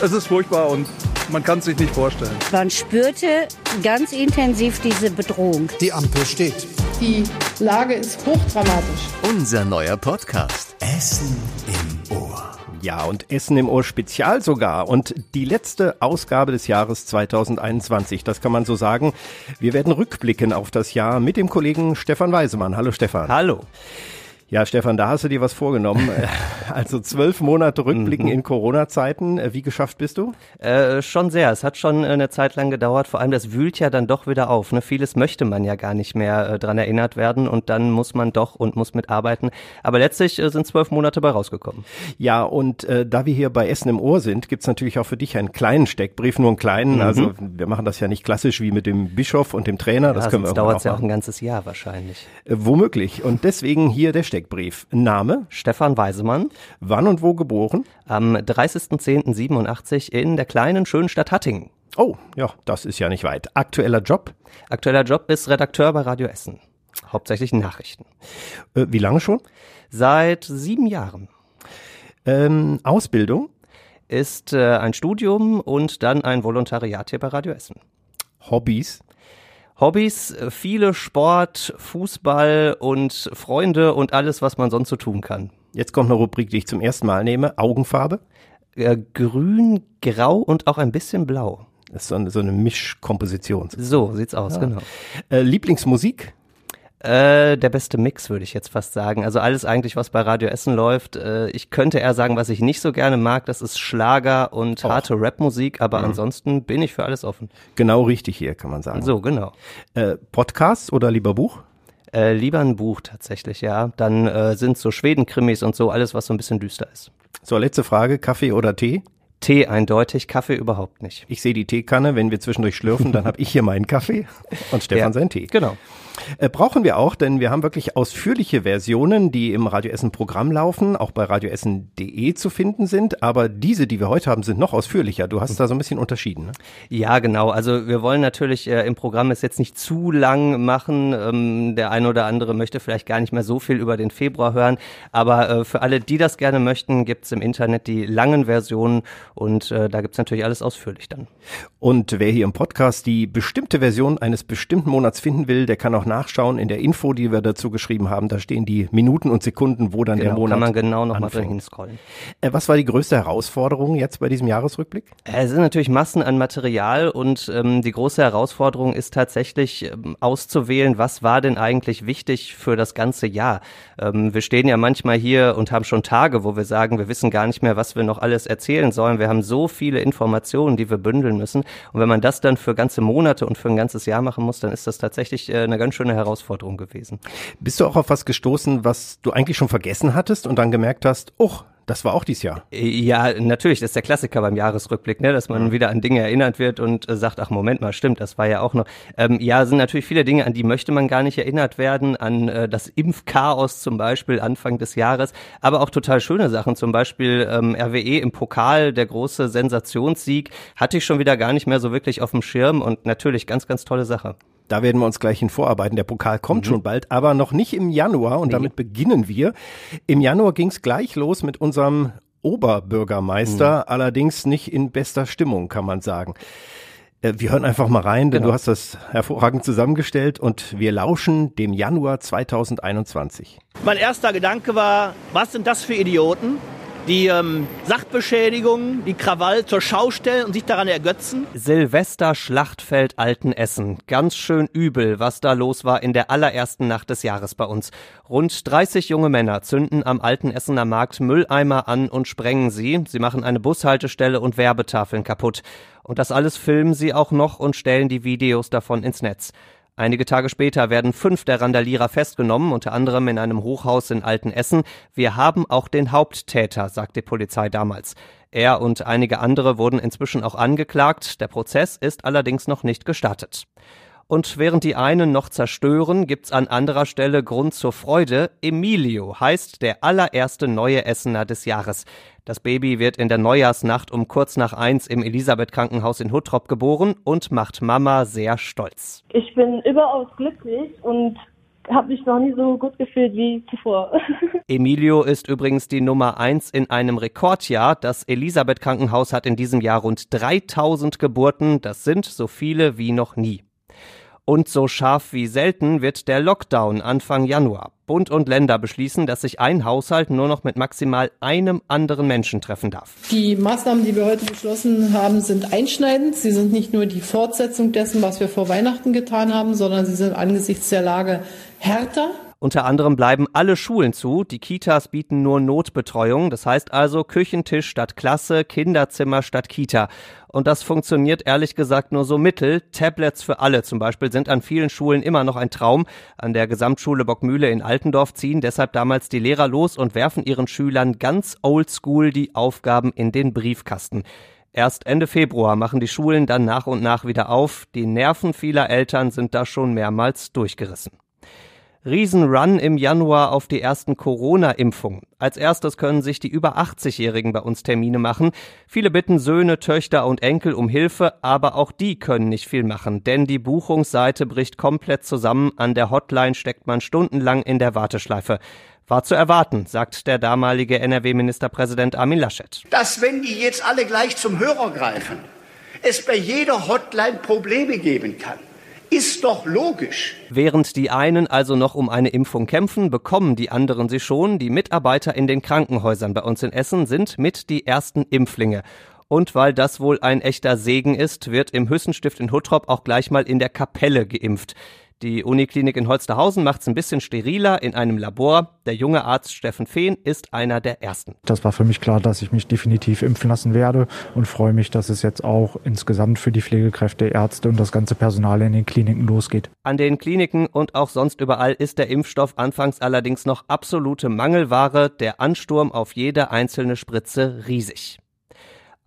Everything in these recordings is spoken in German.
Es ist furchtbar und man kann es sich nicht vorstellen. Man spürte ganz intensiv diese Bedrohung. Die Ampel steht. Die Lage ist hochdramatisch. Unser neuer Podcast. Essen im Ohr. Ja, und Essen im Ohr Spezial sogar. Und die letzte Ausgabe des Jahres 2021, das kann man so sagen. Wir werden rückblicken auf das Jahr mit dem Kollegen Stefan Weisemann. Hallo Stefan. Hallo. Ja, Stefan, da hast du dir was vorgenommen. Also zwölf Monate Rückblicken Mhm. in Corona-Zeiten. Wie geschafft bist du? Äh, schon sehr. Es hat schon eine Zeit lang gedauert. Vor allem, das wühlt ja dann doch wieder auf. Ne? Vieles möchte man ja gar nicht mehr äh, dran erinnert werden und dann muss man doch und muss mitarbeiten. Aber letztlich äh, sind zwölf Monate bei rausgekommen. Ja, und äh, da wir hier bei Essen im Ohr sind, gibt's natürlich auch für dich einen kleinen Steckbrief, nur einen kleinen. Mhm. Also wir machen das ja nicht klassisch wie mit dem Bischof und dem Trainer. Das ja, können wir irgendwann dauert ja auch ein ganzes Jahr wahrscheinlich. Äh, womöglich. Und deswegen hier der Steckbrief. Name, Stefan Weisemann wann und wo geboren? am 30.10.87 in der kleinen schönen Stadt Hattingen. Oh, ja, das ist ja nicht weit. Aktueller Job? Aktueller Job ist Redakteur bei Radio Essen. Hauptsächlich Nachrichten. Äh, wie lange schon? Seit sieben Jahren. Ähm, Ausbildung? Ist äh, ein Studium und dann ein Volontariat hier bei Radio Essen. Hobbys? Hobbys, viele Sport, Fußball und Freunde und alles, was man sonst so tun kann. Jetzt kommt eine Rubrik, die ich zum ersten Mal nehme. Augenfarbe? Äh, grün, grau und auch ein bisschen blau. Das ist so eine, so eine Mischkomposition. So sieht's aus, genau. Äh, Lieblingsmusik? Äh, der beste Mix, würde ich jetzt fast sagen. Also alles eigentlich, was bei Radio Essen läuft. Äh, ich könnte eher sagen, was ich nicht so gerne mag, das ist Schlager und Och. harte Rapmusik, aber ansonsten bin ich für alles offen. Genau richtig hier, kann man sagen. So, genau. Äh, Podcast oder lieber Buch? Äh, lieber ein Buch tatsächlich, ja. Dann äh, sind so Schweden-Krimis und so, alles, was so ein bisschen düster ist. So, letzte Frage. Kaffee oder Tee? Tee eindeutig, Kaffee überhaupt nicht. Ich sehe die Teekanne. Wenn wir zwischendurch schlürfen, dann habe ich hier meinen Kaffee und Stefan Ja. seinen Tee. Genau. Äh, brauchen wir auch, denn wir haben wirklich ausführliche Versionen, die im Radio Essen Programm laufen, auch bei radioessen.de zu finden sind. Aber diese, die wir heute haben, sind noch ausführlicher. Du hast da so ein bisschen unterschieden. Ne? Ja, genau. Also wir wollen natürlich äh, im Programm es jetzt nicht zu lang machen. Ähm, der eine oder andere möchte vielleicht gar nicht mehr so viel über den Februar hören. Aber äh, für alle, die das gerne möchten, gibt's im Internet die langen Versionen und äh, da gibt's natürlich alles ausführlich dann. Und wer hier im Podcast die bestimmte Version eines bestimmten Monats finden will, der kann auch nachschauen in der Info, die wir dazu geschrieben haben. Da stehen die Minuten und Sekunden, wo dann der Genau, Monat kann man genau noch mal anfängt. drin scrollen. Äh, was war die größte Herausforderung jetzt bei diesem Jahresrückblick? Äh, Es sind natürlich Massen an Material und ähm, die große Herausforderung ist tatsächlich ähm, auszuwählen, was war denn eigentlich wichtig für das ganze Jahr. Ähm, wir stehen ja manchmal hier und haben schon Tage, wo wir sagen, wir wissen gar nicht mehr, was wir noch alles erzählen sollen. Wir haben so viele Informationen, die wir bündeln müssen. Und wenn man das dann für ganze Monate und für ein ganzes Jahr machen muss, dann ist das tatsächlich äh, eine ganz schöne Herausforderung gewesen. Bist du auch auf was gestoßen, was du eigentlich schon vergessen hattest und dann gemerkt hast, oh, das war auch dieses Jahr? Ja, natürlich, das ist der Klassiker beim Jahresrückblick, ne, dass man wieder an Dinge erinnert wird und äh, sagt, ach Moment mal, stimmt, das war ja auch noch. Ähm, ja, sind natürlich viele Dinge, an die möchte man gar nicht erinnert werden, an äh, das Impfchaos zum Beispiel Anfang des Jahres, aber auch total schöne Sachen, zum Beispiel ähm, RWE im Pokal, der große Sensationssieg, hatte ich schon wieder gar nicht mehr so wirklich auf dem Schirm und natürlich ganz, ganz tolle Sache. Da werden wir uns gleich in vorarbeiten. Der Pokal kommt Mhm. schon bald, aber noch nicht im Januar und damit beginnen wir. Im Januar ging es gleich los mit unserem Oberbürgermeister, Mhm. allerdings nicht in bester Stimmung, kann man sagen. Äh, Wir hören einfach mal rein, denn Genau. du hast das hervorragend zusammengestellt und wir lauschen dem Januar 2021. Mein erster Gedanke war, was sind das für Idioten, die ähm, Sachbeschädigungen, die Krawall zur Schau stellen und sich daran ergötzen? Silvester Schlachtfeld Altenessen. Ganz schön übel, was da los war in der allerersten Nacht des Jahres bei uns. Rund 30 junge Männer zünden am Altenessener Markt Mülleimer an und sprengen sie. Sie machen eine Bushaltestelle und Werbetafeln kaputt. Und das alles filmen sie auch noch und stellen die Videos davon ins Netz. Einige Tage später werden fünf der Randalierer festgenommen, unter anderem in einem Hochhaus in Altenessen. Wir haben auch den Haupttäter, sagt die Polizei damals. Er und einige andere wurden inzwischen auch angeklagt. Der Prozess ist allerdings noch nicht gestartet. Und während die einen noch zerstören, gibt's an anderer Stelle Grund zur Freude. Emilio heißt der allererste neue Essener des Jahres. Das Baby wird in der Neujahrsnacht um kurz nach eins im Elisabeth Krankenhaus in Huttrop geboren und macht Mama sehr stolz. Ich bin überaus glücklich und habe mich noch nie so gut gefühlt wie zuvor. Emilio ist übrigens die Nummer eins in einem Rekordjahr. Das Elisabeth Krankenhaus hat in diesem Jahr rund 3000 Geburten. Das sind so viele wie noch nie. Und so scharf wie selten wird der Lockdown Anfang Januar. Bund und Länder beschließen, dass sich ein Haushalt nur noch mit maximal einem anderen Menschen treffen darf. Die Maßnahmen, die wir heute beschlossen haben, sind einschneidend. Sie sind nicht nur die Fortsetzung dessen, was wir vor Weihnachten getan haben, sondern sie sind angesichts der Lage härter. Unter anderem bleiben alle Schulen zu, die Kitas bieten nur Notbetreuung, das heißt also Küchentisch statt Klasse, Kinderzimmer statt Kita. Und das funktioniert ehrlich gesagt nur so mittel. Tablets für alle zum Beispiel sind an vielen Schulen immer noch ein Traum. An der Gesamtschule Bockmühle in Altendorf ziehen deshalb damals die Lehrer los und werfen ihren Schülern ganz oldschool die Aufgaben in den Briefkasten. Erst Ende Februar machen die Schulen dann nach und nach wieder auf. Die Nerven vieler Eltern sind da schon mehrmals durchgerissen. Riesenrun im Januar auf die ersten Corona-Impfungen. Als erstes können sich die über 80-Jährigen bei uns Termine machen. Viele bitten Söhne, Töchter und Enkel um Hilfe, aber auch die können nicht viel machen, denn die Buchungsseite bricht komplett zusammen. An der Hotline steckt man stundenlang in der Warteschleife. War zu erwarten, sagt der damalige NRW-Ministerpräsident Armin Laschet. Dass, wenn die jetzt alle gleich zum Hörer greifen, es bei jeder Hotline Probleme geben kann. Ist doch logisch. Während die einen also noch um eine Impfung kämpfen, bekommen die anderen sie schon. Die Mitarbeiter in den Krankenhäusern bei uns in Essen sind mit die ersten Impflinge. Und weil das wohl ein echter Segen ist, wird im Hüssenstift in Huttrop auch gleich mal in der Kapelle geimpft. Die Uniklinik in Holsterhausen macht es ein bisschen steriler in einem Labor. Der junge Arzt Steffen Fehn ist einer der ersten. Das war für mich klar, dass ich mich definitiv impfen lassen werde und freue mich, dass es jetzt auch insgesamt für die Pflegekräfte, Ärzte und das ganze Personal in den Kliniken losgeht. An den Kliniken und auch sonst überall ist der Impfstoff anfangs allerdings noch absolute Mangelware, der Ansturm auf jede einzelne Spritze riesig.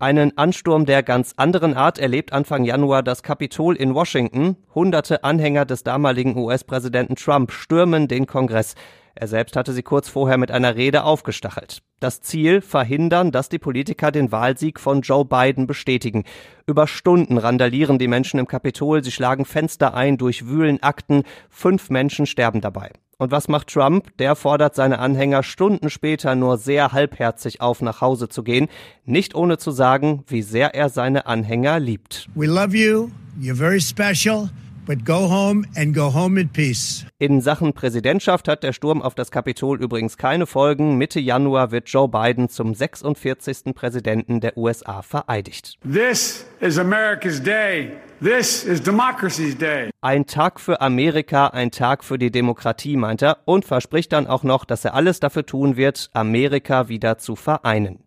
Einen Ansturm der ganz anderen Art erlebt Anfang Januar das Kapitol in Washington. Hunderte Anhänger des damaligen US-Präsidenten Trump stürmen den Kongress. Er selbst hatte sie kurz vorher mit einer Rede aufgestachelt. Das Ziel verhindern, dass die Politiker den Wahlsieg von Joe Biden bestätigen. Über Stunden randalieren die Menschen im Kapitol, sie schlagen Fenster ein, durchwühlen Akten, fünf Menschen sterben dabei. Und was macht Trump? Der fordert seine Anhänger Stunden später nur sehr halbherzig auf, nach Hause zu gehen, nicht ohne zu sagen, wie sehr er seine Anhänger liebt. We love you. You're very special. But go home and go home in peace. In Sachen Präsidentschaft hat der Sturm auf das Kapitol übrigens keine Folgen. Mitte Januar wird Joe Biden zum 46. Präsidenten der USA vereidigt. This is America's day. This is democracy's day. Ein Tag für Amerika, ein Tag für die Demokratie, meint er und verspricht dann auch noch, dass er alles dafür tun wird, Amerika wieder zu vereinen.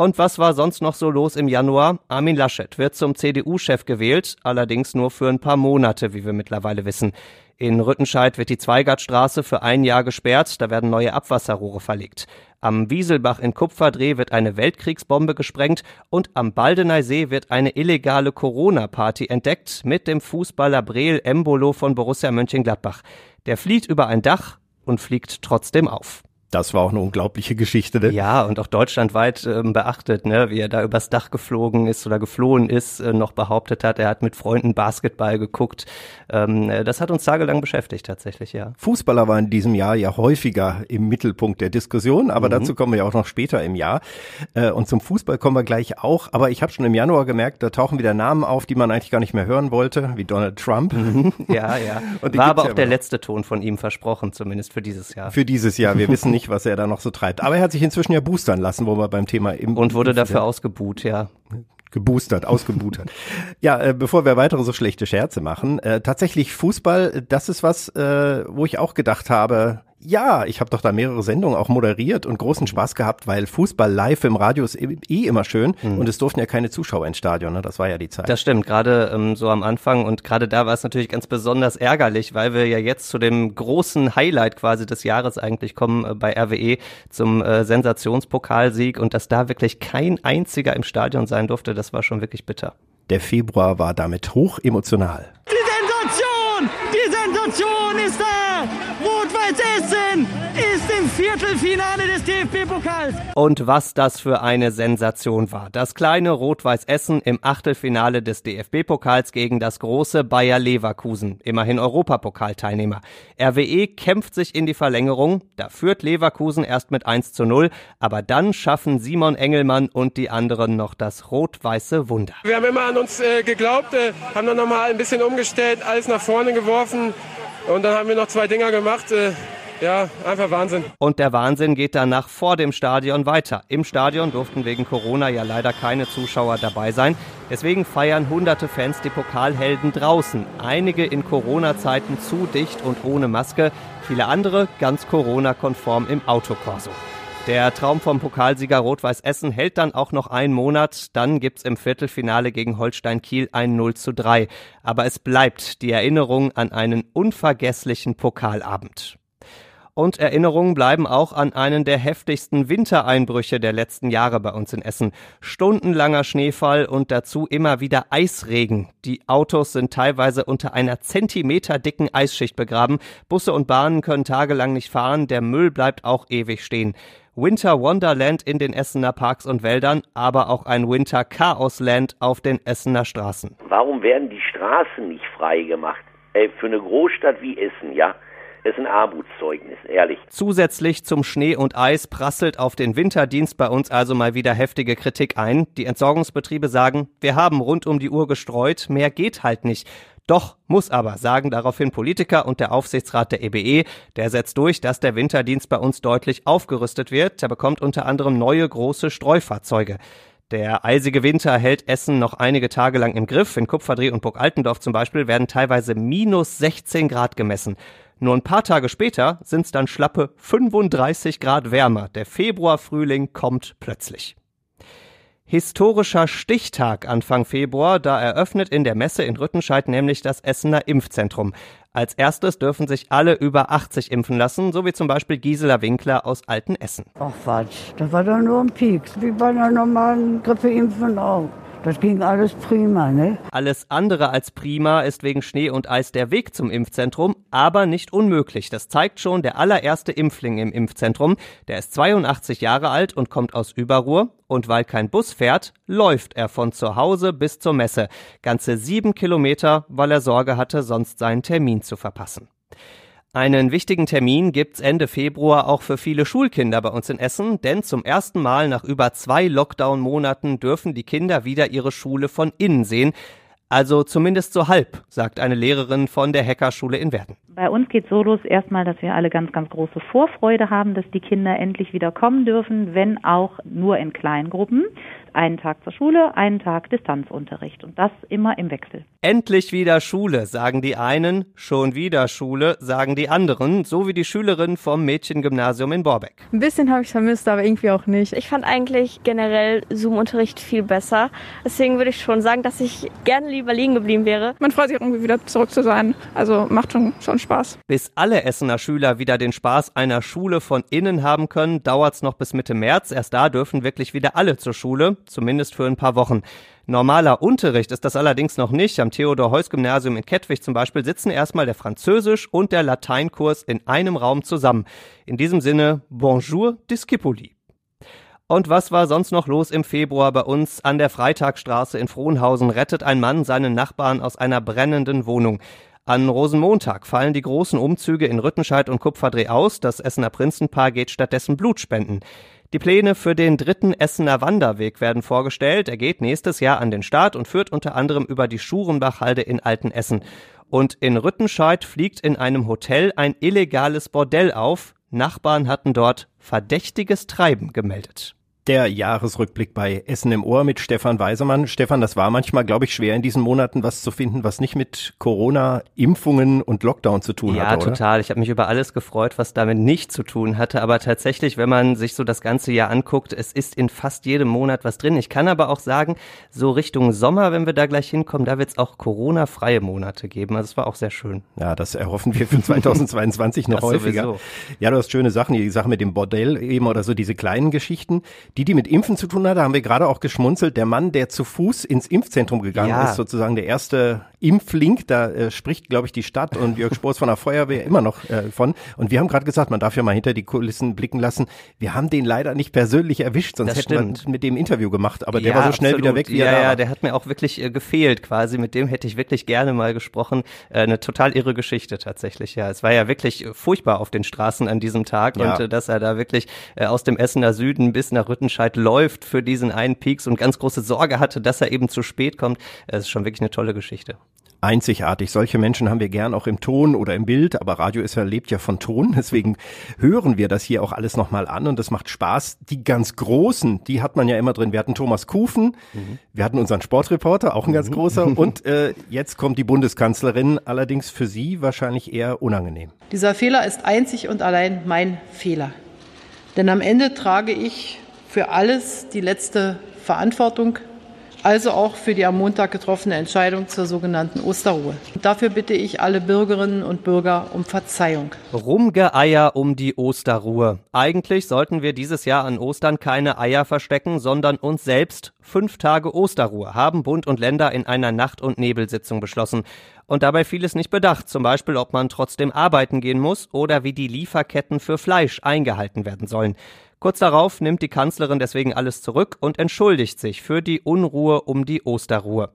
Und was war sonst noch so los im Januar? Armin Laschet wird zum CDU-Chef gewählt, allerdings nur für ein paar Monate, wie wir mittlerweile wissen. In Rüttenscheid wird die Zweigartstraße für ein Jahr gesperrt, da werden neue Abwasserrohre verlegt. Am Wieselbach in Kupferdreh wird eine Weltkriegsbombe gesprengt und am Baldeneysee wird eine illegale Corona-Party entdeckt mit dem Fußballer Breel Embolo von Borussia Mönchengladbach. Der flieht über ein Dach und fliegt trotzdem auf. Das war auch eine unglaubliche Geschichte. Ne? Ja, und auch deutschlandweit ähm, beachtet, ne, wie er da übers Dach geflogen ist oder geflohen ist, äh, noch behauptet hat, er hat mit Freunden Basketball geguckt. Ähm, äh, das hat uns tagelang beschäftigt tatsächlich, ja. Fußballer waren in diesem Jahr ja häufiger im Mittelpunkt der Diskussion, aber mhm. dazu kommen wir ja auch noch später im Jahr. Äh, und zum Fußball kommen wir gleich auch. Aber ich habe schon im Januar gemerkt, da tauchen wieder Namen auf, die man eigentlich gar nicht mehr hören wollte, wie Donald Trump. Mhm. Ja, ja. War aber auch ja der letzte Ton von ihm versprochen, zumindest für dieses Jahr. Für dieses Jahr. Wir wissen nicht, nicht, was er da noch so treibt. Aber er hat sich inzwischen ja boostern lassen, wo wir beim Thema im Und wurde dafür ausgebuht, ja geboostert, ausgebootert. ja, äh, bevor wir weitere so schlechte Scherze machen, äh, tatsächlich Fußball, das ist was, äh, wo ich auch gedacht habe, ja, ich habe doch da mehrere Sendungen auch moderiert und großen Spaß gehabt, weil Fußball live im Radio ist eh, eh immer schön mhm. und es durften ja keine Zuschauer ins Stadion, ne? das war ja die Zeit. Das stimmt, gerade ähm, so am Anfang und gerade da war es natürlich ganz besonders ärgerlich, weil wir ja jetzt zu dem großen Highlight quasi des Jahres eigentlich kommen äh, bei RWE zum äh, Sensationspokalsieg und dass da wirklich kein einziger im Stadion sein durfte, das war schon wirklich bitter. Der Februar war damit hoch emotional. Die Sensation! Die Sensation ist da! Finale des DFB-Pokals. Und was das für eine Sensation war. Das kleine Rot-Weiß Essen im Achtelfinale des DFB-Pokals gegen das große Bayer Leverkusen, immerhin Europapokalteilnehmer. RWE kämpft sich in die Verlängerung, da führt Leverkusen erst mit 1 zu 0, aber dann schaffen Simon Engelmann und die anderen noch das rot-weiße Wunder. Wir haben immer an uns äh, geglaubt, äh, haben dann nochmal ein bisschen umgestellt, alles nach vorne geworfen und dann haben wir noch zwei Dinger gemacht. Äh, ja, einfach Wahnsinn. Und der Wahnsinn geht danach vor dem Stadion weiter. Im Stadion durften wegen Corona ja leider keine Zuschauer dabei sein. Deswegen feiern hunderte Fans die Pokalhelden draußen. Einige in Corona-Zeiten zu dicht und ohne Maske, viele andere ganz Corona-konform im Autokorso. Der Traum vom Pokalsieger Rot-Weiß Essen hält dann auch noch einen Monat. Dann gibt's im Viertelfinale gegen Holstein Kiel ein 0 zu 3. Aber es bleibt die Erinnerung an einen unvergesslichen Pokalabend. Und Erinnerungen bleiben auch an einen der heftigsten Wintereinbrüche der letzten Jahre bei uns in Essen. Stundenlanger Schneefall und dazu immer wieder Eisregen. Die Autos sind teilweise unter einer zentimeterdicken Eisschicht begraben. Busse und Bahnen können tagelang nicht fahren. Der Müll bleibt auch ewig stehen. Winter Wonderland in den Essener Parks und Wäldern, aber auch ein Winter Chaosland auf den Essener Straßen. Warum werden die Straßen nicht frei gemacht? Ey, für eine Großstadt wie Essen, ja? Ist ein Armutszeugnis, ehrlich. Zusätzlich zum Schnee und Eis prasselt auf den Winterdienst bei uns also mal wieder heftige Kritik ein. Die Entsorgungsbetriebe sagen, wir haben rund um die Uhr gestreut, mehr geht halt nicht. Doch, muss aber, sagen daraufhin Politiker und der Aufsichtsrat der EBE. Der setzt durch, dass der Winterdienst bei uns deutlich aufgerüstet wird. Er bekommt unter anderem neue große Streufahrzeuge. Der eisige Winter hält Essen noch einige Tage lang im Griff. In Kupferdreh und Burg Altendorf zum Beispiel werden teilweise minus 16 Grad gemessen. Nur ein paar Tage später sind es dann schlappe 35 Grad wärmer. Der Februarfrühling kommt plötzlich. Historischer Stichtag Anfang Februar, da eröffnet in der Messe in Rüttenscheid nämlich das Essener Impfzentrum. Als erstes dürfen sich alle über 80 impfen lassen, so wie zum Beispiel Gisela Winkler aus Altenessen. Ach Quatsch, das war doch nur ein Pieks, wie bei einer normalen Grippeimpfung auch. Das ging alles prima, ne? Alles andere als prima ist wegen Schnee und Eis der Weg zum Impfzentrum, aber nicht unmöglich. Das zeigt schon der allererste Impfling im Impfzentrum. Der ist 82 Jahre alt und kommt aus Überruhr. Und weil kein Bus fährt, läuft er von zu Hause bis zur Messe. Ganze sieben Kilometer, weil er Sorge hatte, sonst seinen Termin zu verpassen. Einen wichtigen Termin gibt's Ende Februar auch für viele Schulkinder bei uns in Essen, denn zum ersten Mal nach über zwei Lockdown-Monaten dürfen die Kinder wieder ihre Schule von innen sehen. Also zumindest so halb, sagt eine Lehrerin von der Hackerschule in Werden. Bei uns geht so los erstmal, dass wir alle ganz, ganz große Vorfreude haben, dass die Kinder endlich wieder kommen dürfen, wenn auch nur in Kleingruppen einen Tag zur Schule, einen Tag Distanzunterricht und das immer im Wechsel. Endlich wieder Schule, sagen die einen, schon wieder Schule, sagen die anderen, so wie die Schülerin vom Mädchengymnasium in Borbeck. Ein bisschen habe ich vermisst, aber irgendwie auch nicht. Ich fand eigentlich generell Zoom-Unterricht viel besser. Deswegen würde ich schon sagen, dass ich gerne lieber liegen geblieben wäre. Man freut sich irgendwie wieder zurück zu sein. Also macht schon, schon Spaß. Bis alle Essener Schüler wieder den Spaß einer Schule von innen haben können, dauert es noch bis Mitte März. Erst da dürfen wirklich wieder alle zur Schule zumindest für ein paar Wochen. Normaler Unterricht ist das allerdings noch nicht. Am Theodor-Heuss-Gymnasium in Kettwig zum Beispiel sitzen erstmal der Französisch- und der Lateinkurs in einem Raum zusammen. In diesem Sinne, bonjour Discipuli. Und was war sonst noch los im Februar bei uns? An der Freitagstraße in Frohnhausen rettet ein Mann seinen Nachbarn aus einer brennenden Wohnung. An Rosenmontag fallen die großen Umzüge in Rüttenscheid und Kupferdreh aus. Das Essener Prinzenpaar geht stattdessen Blut spenden. Die Pläne für den dritten Essener Wanderweg werden vorgestellt. Er geht nächstes Jahr an den Start und führt unter anderem über die Schurenbachhalde in Altenessen. Und in Rüttenscheid fliegt in einem Hotel ein illegales Bordell auf. Nachbarn hatten dort verdächtiges Treiben gemeldet. Der Jahresrückblick bei Essen im Ohr mit Stefan Weisemann. Stefan, das war manchmal, glaube ich, schwer in diesen Monaten was zu finden, was nicht mit Corona, Impfungen und Lockdown zu tun ja, hatte. Ja, total. Ich habe mich über alles gefreut, was damit nicht zu tun hatte. Aber tatsächlich, wenn man sich so das ganze Jahr anguckt, es ist in fast jedem Monat was drin. Ich kann aber auch sagen, so Richtung Sommer, wenn wir da gleich hinkommen, da wird es auch Corona-freie Monate geben. Also es war auch sehr schön. Ja, das erhoffen wir für 2022 noch häufiger. Sowieso. Ja, du hast schöne Sachen, die Sache mit dem Bordell eben oder so diese kleinen Geschichten. Die, die mit Impfen zu tun hatte, haben wir gerade auch geschmunzelt. Der Mann, der zu Fuß ins Impfzentrum gegangen ja. ist, sozusagen der erste Impflink, da äh, spricht, glaube ich, die Stadt und Jörg Spors von der Feuerwehr immer noch äh, von. Und wir haben gerade gesagt, man darf ja mal hinter die Kulissen blicken lassen. Wir haben den leider nicht persönlich erwischt, sonst Das hätten stimmt. wir mit dem Interview gemacht. Aber der Ja, war so schnell wieder absolut. weg, wie ja, er Ja, der hat mir auch wirklich äh, gefehlt quasi. Mit dem hätte ich wirklich gerne mal gesprochen. Äh, eine total irre Geschichte tatsächlich. Ja, es war ja wirklich äh, furchtbar auf den Straßen an diesem Tag Ja. und äh, dass er da wirklich äh, aus dem Essener Süden bis nach Rüttenscheid läuft für diesen einen Peaks und ganz große Sorge hatte, dass er eben zu spät kommt. Äh, Es ist schon wirklich eine tolle Geschichte. Einzigartig. Solche Menschen haben wir gern auch im Ton oder im Bild, aber Radio ist ja, lebt ja von Ton, deswegen hören wir das hier auch alles nochmal an und das macht Spaß. Die ganz Großen, die hat man ja immer drin. Wir hatten Thomas Kufen, wir hatten unseren Sportreporter, auch ein ganz großer und äh, jetzt kommt die Bundeskanzlerin, allerdings für sie wahrscheinlich eher unangenehm. Dieser Fehler ist einzig und allein mein Fehler. Denn am Ende trage ich für alles die letzte Verantwortung, also auch für die am Montag getroffene Entscheidung zur sogenannten Osterruhe. Dafür bitte ich alle Bürgerinnen und Bürger um Verzeihung. Rumgeeier um die Osterruhe. Eigentlich sollten wir dieses Jahr an Ostern keine Eier verstecken, sondern uns selbst fünf Tage Osterruhe haben Bund und Länder in einer Nacht- und Nebelsitzung beschlossen. Und dabei vieles nicht bedacht, zum Beispiel ob man trotzdem arbeiten gehen muss oder wie die Lieferketten für Fleisch eingehalten werden sollen. Kurz darauf nimmt die Kanzlerin deswegen alles zurück und entschuldigt sich für die Unruhe um die Osterruhe.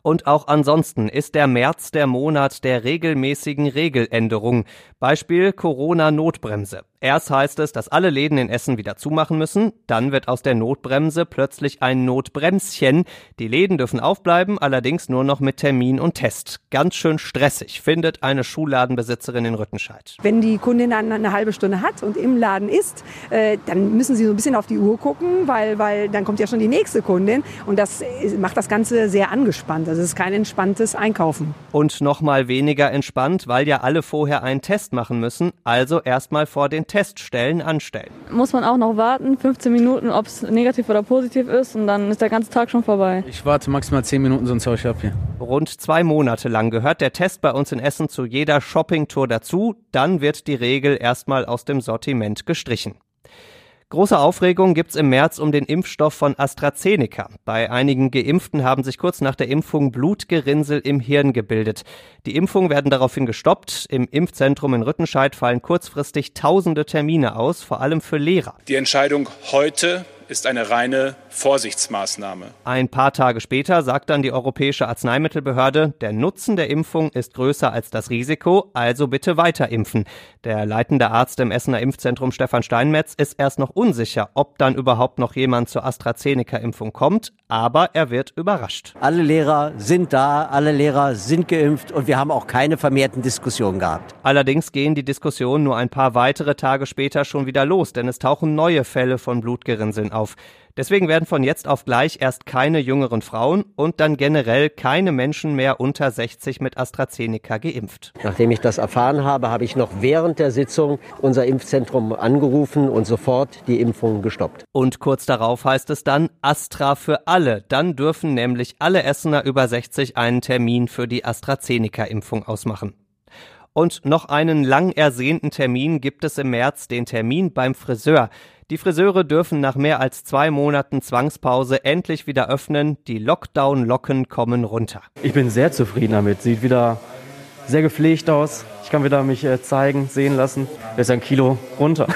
Und auch ansonsten ist der März der Monat der regelmäßigen Regeländerungen. Beispiel Corona-Notbremse. Erst heißt es, dass alle Läden in Essen wieder zumachen müssen, dann wird aus der Notbremse plötzlich ein Notbremschen. Die Läden dürfen aufbleiben, allerdings nur noch mit Termin und Test. Ganz schön stressig, findet eine Schulladenbesitzerin in Rüttenscheid. Wenn die Kundin dann eine halbe Stunde hat und im Laden ist, äh, dann müssen sie so ein bisschen auf die Uhr gucken, weil, weil dann kommt ja schon die nächste Kundin und das macht das Ganze sehr angespannt. Also es ist kein entspanntes Einkaufen. Und nochmal weniger entspannt, weil ja alle vorher einen Test machen müssen, also erstmal vor den Teststellen anstellen. Muss man auch noch warten, 15 Minuten, ob es negativ oder positiv ist und dann ist der ganze Tag schon vorbei. Ich warte maximal 10 Minuten, sonst hau ich ab hier. Rund zwei Monate lang gehört der Test bei uns in Essen zu jeder Shoppingtour dazu, dann wird die Regel erstmal aus dem Sortiment gestrichen. Große Aufregung gibt's im März um den Impfstoff von AstraZeneca. Bei einigen Geimpften haben sich kurz nach der Impfung Blutgerinnsel im Hirn gebildet. Die Impfungen werden daraufhin gestoppt. Im Impfzentrum in Rüttenscheid fallen kurzfristig tausende Termine aus, vor allem für Lehrer. Die Entscheidung heute ist eine reine Vorsichtsmaßnahme. Ein paar Tage später sagt dann die Europäische Arzneimittelbehörde, der Nutzen der Impfung ist größer als das Risiko, also bitte weiter impfen. Der leitende Arzt im Essener Impfzentrum Stefan Steinmetz ist erst noch unsicher, ob dann überhaupt noch jemand zur AstraZeneca-Impfung kommt, aber er wird überrascht. Alle Lehrer sind da, alle Lehrer sind geimpft und wir haben auch keine vermehrten Diskussionen gehabt. Allerdings gehen die Diskussionen nur ein paar weitere Tage später schon wieder los, denn es tauchen neue Fälle von Blutgerinnseln auf. Deswegen werden von jetzt auf gleich erst keine jüngeren Frauen und dann generell keine Menschen mehr unter 60 mit AstraZeneca geimpft. Nachdem ich das erfahren habe, habe ich noch während der Sitzung unser Impfzentrum angerufen und sofort die Impfung gestoppt. Und kurz darauf heißt es dann Astra für alle. Dann dürfen nämlich alle Essener über 60 einen Termin für die AstraZeneca-Impfung ausmachen. Und noch einen lang ersehnten Termin gibt es im März, den Termin beim Friseur. Die Friseure dürfen nach mehr als zwei Monaten Zwangspause endlich wieder öffnen. Die Lockdown-Locken kommen runter. Ich bin sehr zufrieden damit. Sieht wieder sehr gepflegt aus. Ich kann wieder mich äh, zeigen, sehen lassen. Er ist ein Kilo runter.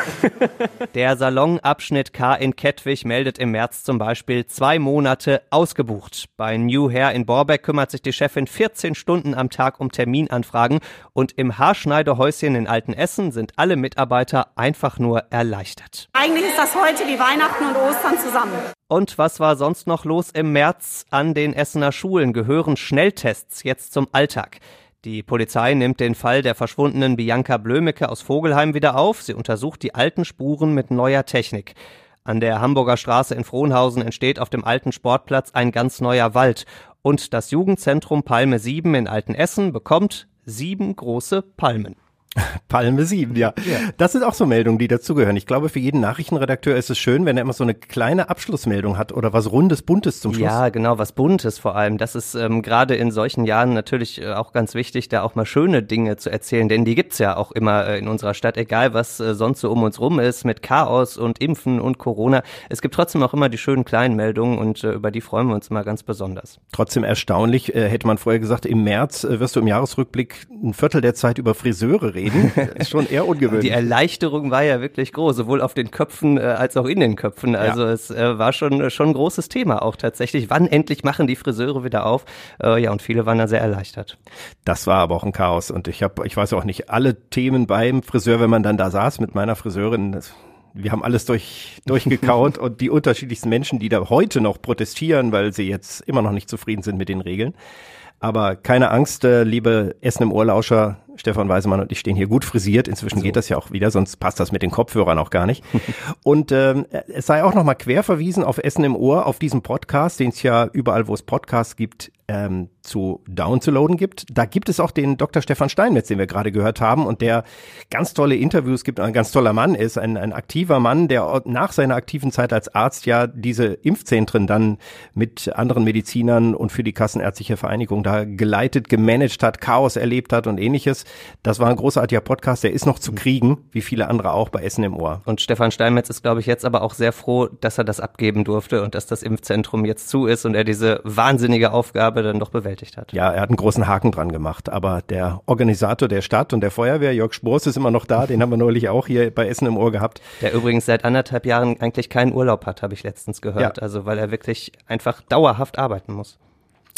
Der Salonabschnitt K in Kettwig meldet im März zum Beispiel zwei Monate ausgebucht. Bei New Hair in Borbeck kümmert sich die Chefin 14 Stunden am Tag um Terminanfragen und im Haarschneidehäuschen in Altenessen sind alle Mitarbeiter einfach nur erleichtert. Eigentlich ist das heute wie Weihnachten und Ostern zusammen. Und was war sonst noch los im März? An den Essener Schulen gehören Schnelltests jetzt zum Alltag. Die Polizei nimmt den Fall der verschwundenen Bianca Blömecke aus Vogelheim wieder auf. Sie untersucht die alten Spuren mit neuer Technik. An der Hamburger Straße in Frohnhausen entsteht auf dem alten Sportplatz ein ganz neuer Wald. Und das Jugendzentrum Palme 7 in Altenessen bekommt sieben große Palmen. Palme 7, ja. ja. Das sind auch so Meldungen, die dazugehören. Ich glaube, für jeden Nachrichtenredakteur ist es schön, wenn er immer so eine kleine Abschlussmeldung hat oder was Rundes, Buntes zum Schluss. Ja, genau, was Buntes vor allem. Das ist ähm, gerade in solchen Jahren natürlich äh, auch ganz wichtig, da auch mal schöne Dinge zu erzählen, denn die gibt's ja auch immer äh, in unserer Stadt, egal was äh, sonst so um uns rum ist, mit Chaos und Impfen und Corona. Es gibt trotzdem auch immer die schönen kleinen Meldungen und über die freuen wir uns mal ganz besonders. Trotzdem erstaunlich, hätte man vorher gesagt, im März wirst du im Jahresrückblick ein Viertel der Zeit über Friseure reden. ist schon eher ungewöhnlich. Die Erleichterung war ja wirklich groß, sowohl auf den Köpfen äh, als auch in den Köpfen. Also ja. es äh, war schon, schon ein großes Thema auch tatsächlich. Wann endlich machen die Friseure wieder auf? Äh, ja, und viele waren da sehr erleichtert. Das war aber auch ein Chaos. Und ich habe, ich weiß auch nicht, alle Themen beim Friseur, wenn man dann da saß mit meiner Friseurin, das wir haben alles durch, durchgekaut und die unterschiedlichsten Menschen, die da heute noch protestieren, weil sie jetzt immer noch nicht zufrieden sind mit den Regeln. Aber keine Angst, äh, liebe Essen im Ohrlauscher, Stefan Weisemann und ich stehen hier gut frisiert. Inzwischen so. geht das ja auch wieder, sonst passt das mit den Kopfhörern auch gar nicht. und ähm, es sei auch nochmal quer verwiesen auf Essen im Ohr, auf diesen Podcast, den es ja überall, wo es Podcasts gibt, ähm, zu downzuladen gibt. Da gibt es auch den Dr. Stefan Steinmetz, den wir gerade gehört haben und der ganz tolle Interviews gibt, ein ganz toller Mann ist, ein, ein aktiver Mann, der nach seiner aktiven Zeit als Arzt ja diese Impfzentren dann mit anderen Medizinern und für die Kassenärztliche Vereinigung da geleitet, gemanagt hat, Chaos erlebt hat und ähnliches. Das war ein großartiger Podcast, der ist noch zu kriegen, wie viele andere auch bei Essen im Ohr. Und Stefan Steinmetz ist, glaube ich, jetzt aber auch sehr froh, dass er das abgeben durfte und dass das Impfzentrum jetzt zu ist und er diese wahnsinnige Aufgabe dann doch bewältigt hat. Ja, er hat einen großen Haken dran gemacht, aber der Organisator der Stadt und der Feuerwehr, Jörg Spors, ist immer noch da, den haben wir neulich auch hier bei Essen im Ohr gehabt. Der übrigens seit anderthalb Jahren eigentlich keinen Urlaub hat, habe ich letztens gehört, ja. also weil er wirklich einfach dauerhaft arbeiten muss.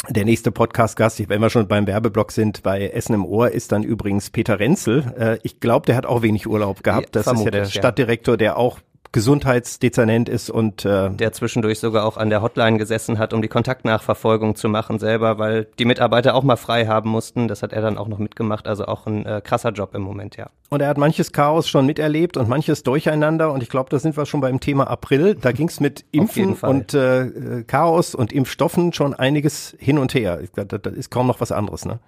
Der nächste Podcast-Gast, wenn wir schon beim Werbeblock sind, bei Essen im Ohr, ist dann übrigens Peter Renzel. Äh, ich glaube, der hat auch wenig Urlaub gehabt. Das ist ja der Stadtdirektor, der auch Gesundheitsdezernent ist und äh, der zwischendurch sogar auch an der Hotline gesessen hat, um die Kontaktnachverfolgung zu machen selber, weil die Mitarbeiter auch mal frei haben mussten. Das hat er dann auch noch mitgemacht, also auch ein äh, krasser Job im Moment, ja. Und er hat manches Chaos schon miterlebt und manches Durcheinander und ich glaube, da sind wir schon beim Thema April. Da ging es mit Impfen und äh, Chaos und Impfstoffen schon einiges hin und her. Da, da ist kaum noch was anderes, ne?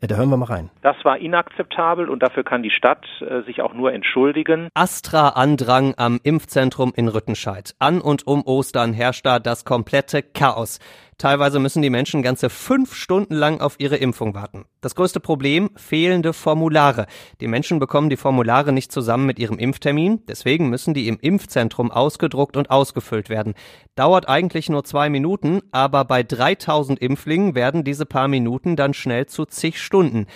Da hören wir mal rein. Das war inakzeptabel und dafür kann die Stadt äh, sich auch nur entschuldigen. Astra-Andrang am Impfzentrum in Rüttenscheid. An und um Ostern herrscht da das komplette Chaos. Teilweise müssen die Menschen ganze fünf Stunden lang auf ihre Impfung warten. Das größte Problem, fehlende Formulare. Die Menschen bekommen die Formulare nicht zusammen mit ihrem Impftermin, deswegen müssen die im Impfzentrum ausgedruckt und ausgefüllt werden. Dauert eigentlich nur zwei Minuten, aber bei 3000 Impflingen werden diese paar Minuten dann schnell zu zig Stunden.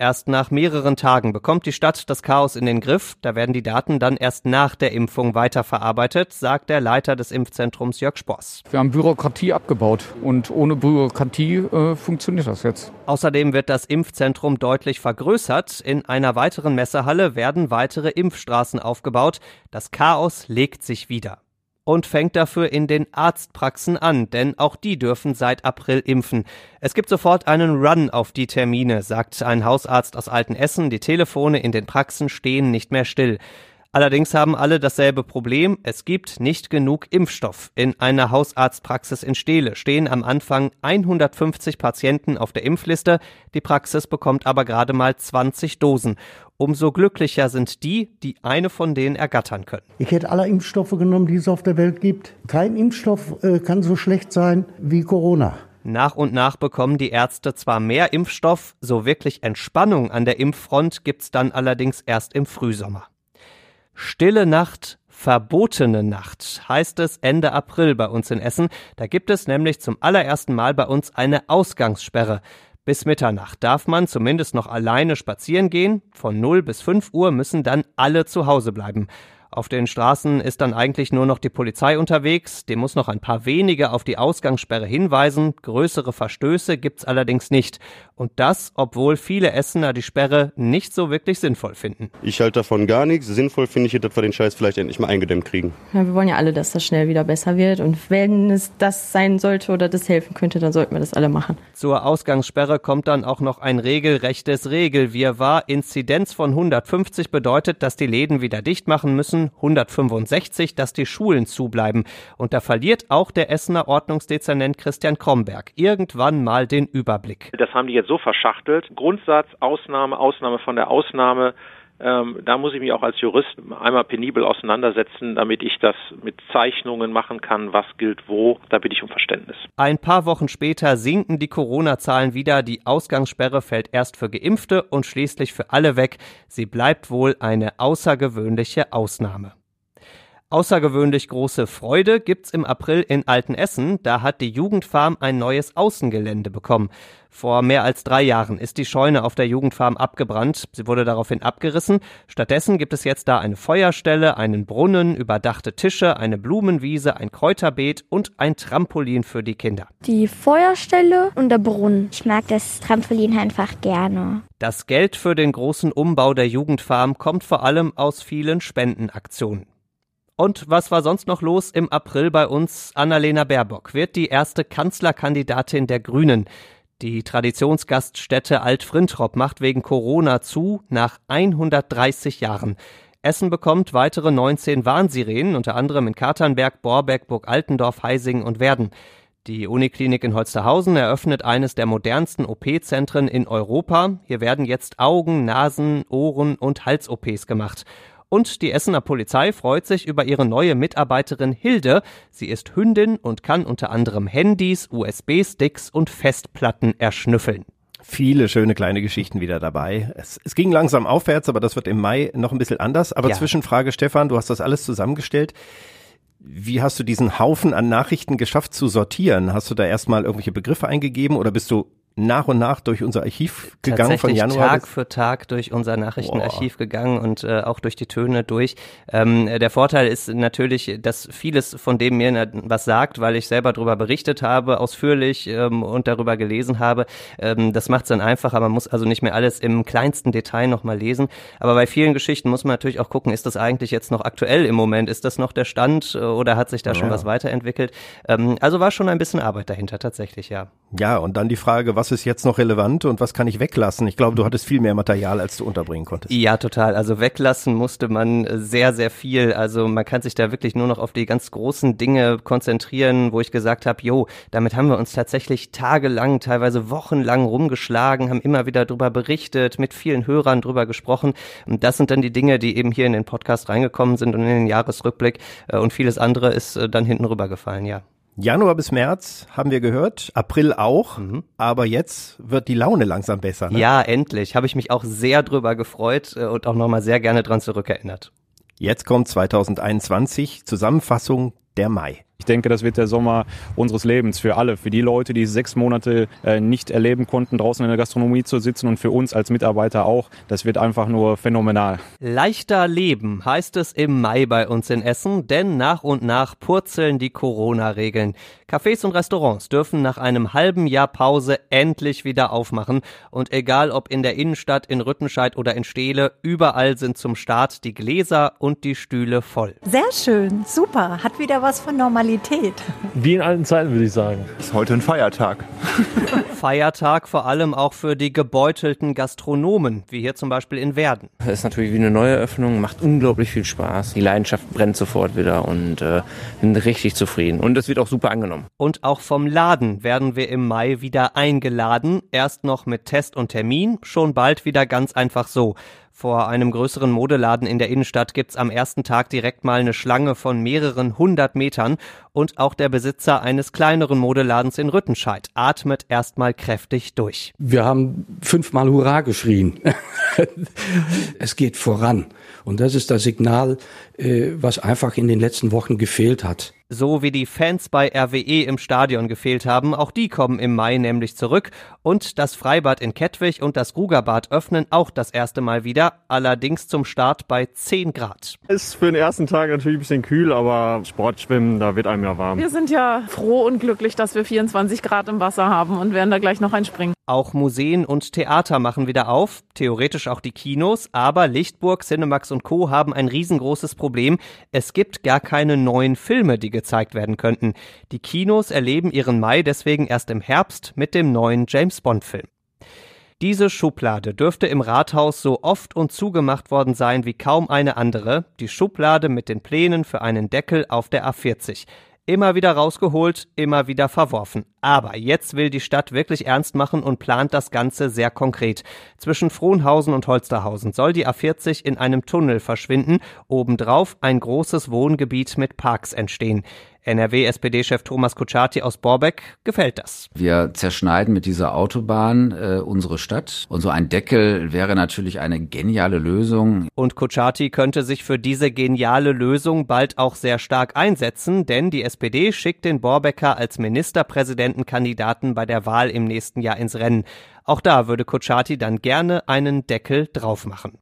Erst nach mehreren Tagen bekommt die Stadt das Chaos in den Griff. Da werden die Daten dann erst nach der Impfung weiterverarbeitet, sagt der Leiter des Impfzentrums Jörg Sposs. Wir haben Bürokratie abgebaut und ohne Bürokratie äh, funktioniert das jetzt. Außerdem wird das Impfzentrum deutlich vergrößert. In einer weiteren Messehalle werden weitere Impfstraßen aufgebaut. Das Chaos legt sich wieder und fängt dafür in den Arztpraxen an, denn auch die dürfen seit April impfen. Es gibt sofort einen Run auf die Termine, sagt ein Hausarzt aus Altenessen. Die Telefone in den Praxen stehen nicht mehr still. Allerdings haben alle dasselbe Problem. Es gibt nicht genug Impfstoff. In einer Hausarztpraxis in Steele stehen am Anfang 150 Patienten auf der Impfliste. Die Praxis bekommt aber gerade mal 20 Dosen. Umso glücklicher sind die, die eine von denen ergattern können. Ich hätte alle Impfstoffe genommen, die es auf der Welt gibt. Kein Impfstoff äh, kann so schlecht sein wie Corona. Nach und nach bekommen die Ärzte zwar mehr Impfstoff, so wirklich Entspannung an der Impffront gibt's dann allerdings erst im Frühsommer. Stille Nacht, verbotene Nacht heißt es Ende April bei uns in Essen. Da gibt es nämlich zum allerersten Mal bei uns eine Ausgangssperre. Bis Mitternacht darf man zumindest noch alleine spazieren gehen. Von 0 bis 5 Uhr müssen dann alle zu Hause bleiben. Auf den Straßen ist dann eigentlich nur noch die Polizei unterwegs. Die muss noch ein paar wenige auf die Ausgangssperre hinweisen. Größere Verstöße gibt's allerdings nicht. Und das, obwohl viele Essener die Sperre nicht so wirklich sinnvoll finden. Ich halte davon gar nichts. Sinnvoll finde ich, dass wir den Scheiß vielleicht endlich mal eingedämmt kriegen. Ja, wir wollen ja alle, dass das schnell wieder besser wird. Und wenn es das sein sollte oder das helfen könnte, dann sollten wir das alle machen. Zur Ausgangssperre kommt dann auch noch ein regelrechtes Regelwirrwarr. Inzidenz von 150 bedeutet, dass die Läden wieder dicht machen müssen Essen 165, dass die Schulen zubleiben. Und da verliert auch der Essener Ordnungsdezernent Christian Kromberg irgendwann mal den Überblick. Das haben die jetzt so verschachtelt. Grundsatz, Ausnahme, Ausnahme von der Ausnahme. Ähm, da muss ich mich auch als Jurist einmal penibel auseinandersetzen, damit ich das mit Zeichnungen machen kann, was gilt wo. Da bitte ich um Verständnis. Ein paar Wochen später sinken die Corona-Zahlen wieder. Die Ausgangssperre fällt erst für Geimpfte und schließlich für alle weg. Sie bleibt wohl eine außergewöhnliche Ausnahme. Außergewöhnlich große Freude gibt's im April in Altenessen. Da hat die Jugendfarm ein neues Außengelände bekommen. Vor mehr als drei Jahren ist die Scheune auf der Jugendfarm abgebrannt. Sie wurde daraufhin abgerissen. Stattdessen gibt es jetzt da eine Feuerstelle, einen Brunnen, überdachte Tische, eine Blumenwiese, ein Kräuterbeet und ein Trampolin für die Kinder. Die Feuerstelle und der Brunnen. Ich mag das Trampolin einfach gerne. Das Geld für den großen Umbau der Jugendfarm kommt vor allem aus vielen Spendenaktionen. Und was war sonst noch los im April bei uns? Annalena Baerbock wird die erste Kanzlerkandidatin der Grünen. Die Traditionsgaststätte Alt-Frintrop macht wegen Corona zu nach 130 Jahren. Essen bekommt weitere 19 Warnsirenen, unter anderem in Katernberg, Borbeck, Burg Altendorf, Heising und Werden. Die Uniklinik in Holsterhausen eröffnet eines der modernsten OP-Zentren in Europa. Hier werden jetzt Augen, Nasen, Ohren und Hals-OPs gemacht. Und die Essener Polizei freut sich über ihre neue Mitarbeiterin Hilde. Sie ist Hündin und kann unter anderem Handys, USB-Sticks und Festplatten erschnüffeln. Viele schöne kleine Geschichten wieder dabei. Es, es, ging langsam aufwärts, aber das wird im Mai noch ein bisschen anders. Aber ja. Zwischenfrage, Stefan, du hast das alles zusammengestellt. Wie hast du diesen Haufen an Nachrichten geschafft zu sortieren? Hast du da erstmal irgendwelche Begriffe eingegeben oder bist du nach und nach durch unser Archiv gegangen von Januar. Tag für Tag durch unser Nachrichtenarchiv Boah. gegangen und äh, auch durch die Töne durch. Ähm, der Vorteil ist natürlich, dass vieles von dem mir was sagt, weil ich selber darüber berichtet habe, ausführlich ähm, und darüber gelesen habe. Ähm, das macht es dann einfacher. Man muss also nicht mehr alles im kleinsten Detail nochmal lesen. Aber bei vielen Geschichten muss man natürlich auch gucken, ist das eigentlich jetzt noch aktuell im Moment? Ist das noch der Stand äh, oder hat sich da ja. schon was weiterentwickelt? Ähm, also war schon ein bisschen Arbeit dahinter tatsächlich, ja. Ja, und dann die Frage, was ist jetzt noch relevant und was kann ich weglassen? Ich glaube, du hattest viel mehr Material, als du unterbringen konntest. Ja, total. Also weglassen musste man sehr, sehr viel. Also man kann sich da wirklich nur noch auf die ganz großen Dinge konzentrieren, wo ich gesagt habe, jo, damit haben wir uns tatsächlich tagelang, teilweise wochenlang rumgeschlagen, haben immer wieder drüber berichtet, mit vielen Hörern drüber gesprochen. Und das sind dann die Dinge, die eben hier in den Podcast reingekommen sind und in den Jahresrückblick. Äh, und vieles andere ist äh, dann hinten rübergefallen, ja. Januar bis März haben wir gehört, April auch, mhm. aber jetzt wird die Laune langsam besser. Ne? Ja, endlich. Habe ich mich auch sehr drüber gefreut äh, und auch nochmal sehr gerne dran zurückerinnert. Jetzt kommt 2021, Zusammenfassung der Mai. Ich denke, das wird der Sommer unseres Lebens für alle, für die Leute, die sechs Monate äh, nicht erleben konnten, draußen in der Gastronomie zu sitzen und für uns als Mitarbeiter auch. Das wird einfach nur phänomenal. Leichter Leben heißt es im Mai bei uns in Essen, denn nach und nach purzeln die Corona-Regeln. Cafés und Restaurants dürfen nach einem halben Jahr Pause endlich wieder aufmachen und egal ob in der Innenstadt, in Rüttenscheid oder in Steele, überall sind zum Start die Gläser und die Stühle voll. Sehr schön, super, hat wieder was von Normalität Normalität. Wie in alten Zeiten, würde ich sagen. Ist heute ein Feiertag. Feiertag vor allem auch für die gebeutelten Gastronomen, wie hier zum Beispiel in Werden. Das ist natürlich wie eine neue Eröffnung, macht unglaublich viel Spaß. Die Leidenschaft brennt sofort wieder und äh, bin richtig zufrieden. Und es wird auch super angenommen. Und auch vom Laden werden wir im Mai wieder eingeladen. Erst noch mit Test und Termin, schon bald wieder ganz einfach so. Vor einem größeren Modeladen in der Innenstadt gibt's am ersten Tag direkt mal eine Schlange von mehreren hundert Metern und auch der Besitzer eines kleineren Modeladens in Rüttenscheid atmet erstmal kräftig durch. Wir haben fünfmal Hurra geschrien. es geht voran. Und das ist das Signal, äh, was einfach in den letzten Wochen gefehlt hat. So wie die Fans bei RWE im Stadion gefehlt haben, auch die kommen im Mai nämlich zurück. Und das Freibad in Kettwig und das Rugerbad öffnen auch das erste Mal wieder, allerdings zum Start bei 10 Grad. Ist für den ersten Tag natürlich ein bisschen kühl, aber Sportschwimmen, da wird einem ja warm. Wir sind ja froh und glücklich, dass wir 24 Grad im Wasser haben und werden da gleich noch einspringen. Auch Museen und Theater machen wieder auf, theoretisch auch die Kinos, aber Lichtburg, Cinemax und Co. haben ein riesengroßes Problem. Es gibt gar keine neuen Filme, die gezeigt werden könnten. Die Kinos erleben ihren Mai deswegen erst im Herbst mit dem neuen James Bond Film. Diese Schublade dürfte im Rathaus so oft und zugemacht worden sein wie kaum eine andere, die Schublade mit den Plänen für einen Deckel auf der A40. Immer wieder rausgeholt, immer wieder verworfen. Aber jetzt will die Stadt wirklich ernst machen und plant das Ganze sehr konkret. Zwischen Frohnhausen und Holsterhausen soll die A40 in einem Tunnel verschwinden, obendrauf ein großes Wohngebiet mit Parks entstehen. NRW-SPD-Chef Thomas Kutschaty aus Borbeck gefällt das. Wir zerschneiden mit dieser Autobahn äh, unsere Stadt und so ein Deckel wäre natürlich eine geniale Lösung. Und Kutschaty könnte sich für diese geniale Lösung bald auch sehr stark einsetzen, denn die SPD schickt den Borbecker als Ministerpräsidentenkandidaten bei der Wahl im nächsten Jahr ins Rennen. Auch da würde Kutschaty dann gerne einen Deckel drauf machen.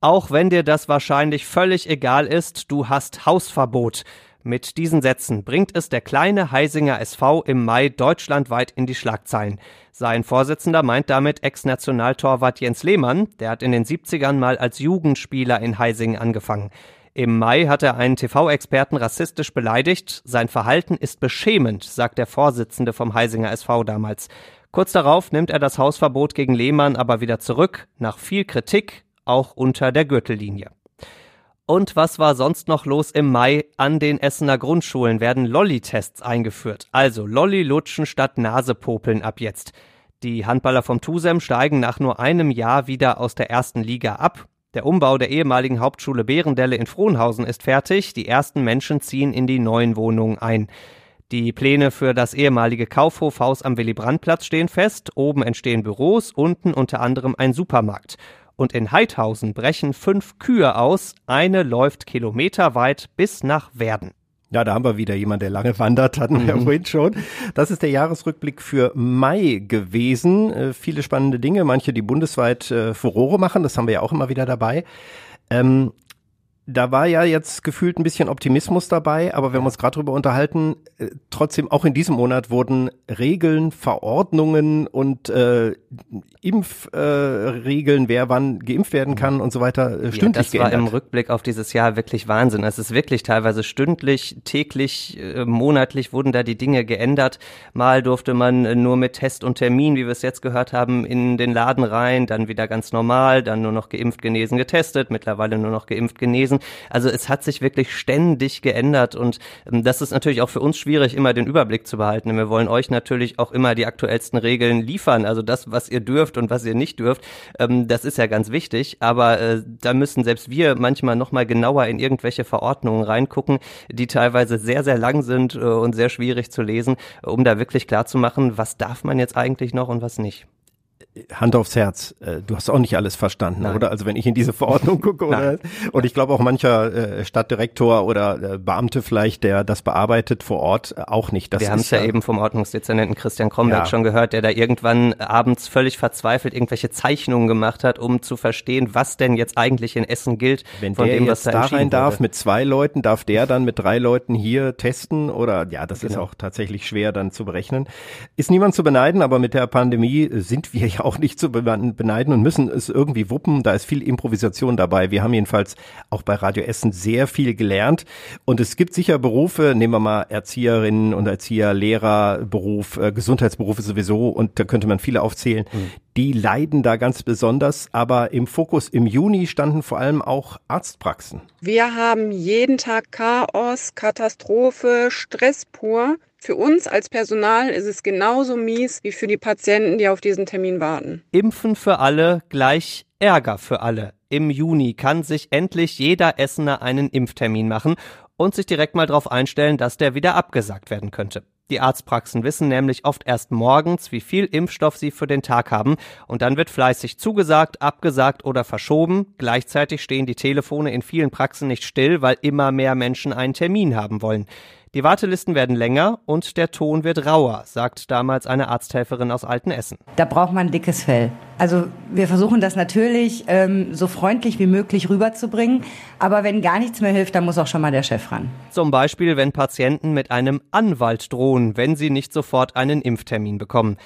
Auch wenn dir das wahrscheinlich völlig egal ist, du hast Hausverbot. Mit diesen Sätzen bringt es der kleine Heisinger SV im Mai deutschlandweit in die Schlagzeilen. Sein Vorsitzender meint damit Ex-Nationaltorwart Jens Lehmann, der hat in den 70ern mal als Jugendspieler in Heisingen angefangen. Im Mai hat er einen TV-Experten rassistisch beleidigt. Sein Verhalten ist beschämend, sagt der Vorsitzende vom Heisinger SV damals. Kurz darauf nimmt er das Hausverbot gegen Lehmann aber wieder zurück, nach viel Kritik, auch unter der Gürtellinie. Und was war sonst noch los im Mai? An den Essener Grundschulen werden Lolli-Tests eingeführt. Also Lolli lutschen statt Nasepopeln ab jetzt. Die Handballer vom Tusem steigen nach nur einem Jahr wieder aus der ersten Liga ab. Der Umbau der ehemaligen Hauptschule Behrendelle in Frohnhausen ist fertig. Die ersten Menschen ziehen in die neuen Wohnungen ein. Die Pläne für das ehemalige Kaufhofhaus am Willy-Brandt-Platz stehen fest. Oben entstehen Büros, unten unter anderem ein Supermarkt und in Heidhausen brechen fünf Kühe aus, eine läuft kilometerweit bis nach Werden. Ja, da haben wir wieder jemand, der lange wandert, hatten wir mhm. vorhin schon. Das ist der Jahresrückblick für Mai gewesen. Äh, viele spannende Dinge, manche, die bundesweit äh, Furore machen, das haben wir ja auch immer wieder dabei. Ähm, da war ja jetzt gefühlt ein bisschen Optimismus dabei, aber wir haben uns gerade darüber unterhalten, äh, trotzdem auch in diesem Monat wurden Regeln, Verordnungen und äh, Impfregeln, äh, wer wann geimpft werden kann und so weiter, äh, stündlich ja, das geändert. war im Rückblick auf dieses Jahr wirklich Wahnsinn. Es ist wirklich teilweise stündlich, täglich, äh, monatlich wurden da die Dinge geändert. Mal durfte man äh, nur mit Test und Termin, wie wir es jetzt gehört haben, in den Laden rein, dann wieder ganz normal, dann nur noch geimpft, genesen, getestet, mittlerweile nur noch geimpft, genesen gewesen. Also es hat sich wirklich ständig geändert und ähm, das ist natürlich auch für uns schwierig, immer den Überblick zu behalten. Wir wollen euch natürlich auch immer die aktuellsten Regeln liefern, also das, was ihr dürft und was ihr nicht dürft. Ähm, das ist ja ganz wichtig, aber äh, da müssen selbst wir manchmal nochmal genauer in irgendwelche Verordnungen reingucken, die teilweise sehr, sehr lang sind äh, und sehr schwierig zu lesen, um da wirklich klar zu machen, was darf man jetzt eigentlich noch und was nicht. Hand aufs Herz, äh, du hast auch nicht alles verstanden, Nein. oder? Also wenn ich in diese Verordnung gucke, oder? Und ich glaube auch mancher äh, Stadtdirektor oder äh, Beamte vielleicht, der das bearbeitet vor Ort, auch nicht. Das Wir haben es ja eben vom Ordnungsdezernenten Christian Kromberg ja. schon gehört, der da irgendwann abends völlig verzweifelt irgendwelche Zeichnungen gemacht hat, um zu verstehen, was denn jetzt eigentlich in Essen gilt. Wenn von der dem, jetzt da, da rein darf mit zwei Leuten, darf der dann mit drei Leuten hier testen oder ja, das genau. ist auch tatsächlich schwer dann zu berechnen. Ist niemand zu beneiden, aber mit der Pandemie sind wir ja auch nicht zu beneiden und müssen es irgendwie wuppen. Da ist viel Improvisation dabei. Wir haben jedenfalls auch bei Radio Essen sehr viel gelernt. Und es gibt sicher Berufe, nehmen wir mal Erzieherinnen und Erzieher, Lehrerberuf, äh, Gesundheitsberufe sowieso. Und da könnte man viele aufzählen. Mhm. Die leiden da ganz besonders. Aber im Fokus im Juni standen vor allem auch Arztpraxen. Wir haben jeden Tag Chaos, Katastrophe, Stress pur. Für uns als Personal ist es genauso mies wie für die Patienten, die auf diesen Termin warten. Impfen für alle gleich Ärger für alle. Im Juni kann sich endlich jeder Essener einen Impftermin machen und sich direkt mal darauf einstellen, dass der wieder abgesagt werden könnte. Die Arztpraxen wissen nämlich oft erst morgens, wie viel Impfstoff sie für den Tag haben, und dann wird fleißig zugesagt, abgesagt oder verschoben. Gleichzeitig stehen die Telefone in vielen Praxen nicht still, weil immer mehr Menschen einen Termin haben wollen. Die Wartelisten werden länger und der Ton wird rauer, sagt damals eine Arzthelferin aus Altenessen. Da braucht man dickes Fell. Also wir versuchen das natürlich ähm, so freundlich wie möglich rüberzubringen, aber wenn gar nichts mehr hilft, dann muss auch schon mal der Chef ran. Zum Beispiel, wenn Patienten mit einem Anwalt drohen, wenn sie nicht sofort einen Impftermin bekommen.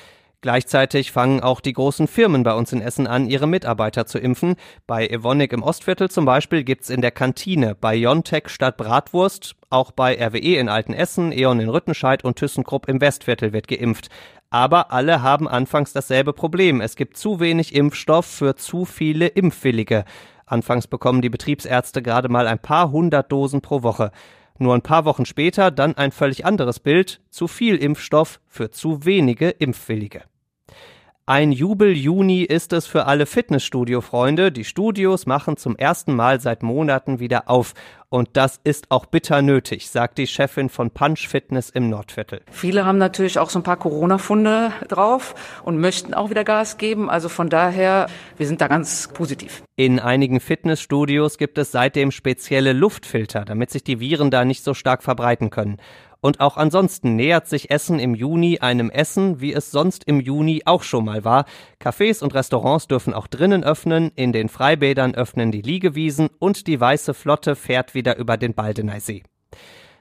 Gleichzeitig fangen auch die großen Firmen bei uns in Essen an, ihre Mitarbeiter zu impfen. Bei Evonik im Ostviertel zum Beispiel gibt's in der Kantine bei Jontech statt Bratwurst. Auch bei RWE in Altenessen, E.ON in Rüttenscheid und ThyssenKrupp im Westviertel wird geimpft. Aber alle haben anfangs dasselbe Problem. Es gibt zu wenig Impfstoff für zu viele Impfwillige. Anfangs bekommen die Betriebsärzte gerade mal ein paar hundert Dosen pro Woche. Nur ein paar Wochen später dann ein völlig anderes Bild. Zu viel Impfstoff für zu wenige Impfwillige. Ein Jubel-Juni ist es für alle Fitnessstudio-Freunde. Die Studios machen zum ersten Mal seit Monaten wieder auf. Und das ist auch bitter nötig, sagt die Chefin von Punch Fitness im Nordviertel. Viele haben natürlich auch so ein paar Corona-Funde drauf und möchten auch wieder Gas geben. Also von daher, wir sind da ganz positiv. In einigen Fitnessstudios gibt es seitdem spezielle Luftfilter, damit sich die Viren da nicht so stark verbreiten können. Und auch ansonsten nähert sich Essen im Juni einem Essen, wie es sonst im Juni auch schon mal war. Cafés und Restaurants dürfen auch drinnen öffnen, in den Freibädern öffnen die Liegewiesen und die Weiße Flotte fährt wieder über den Baldeneysee.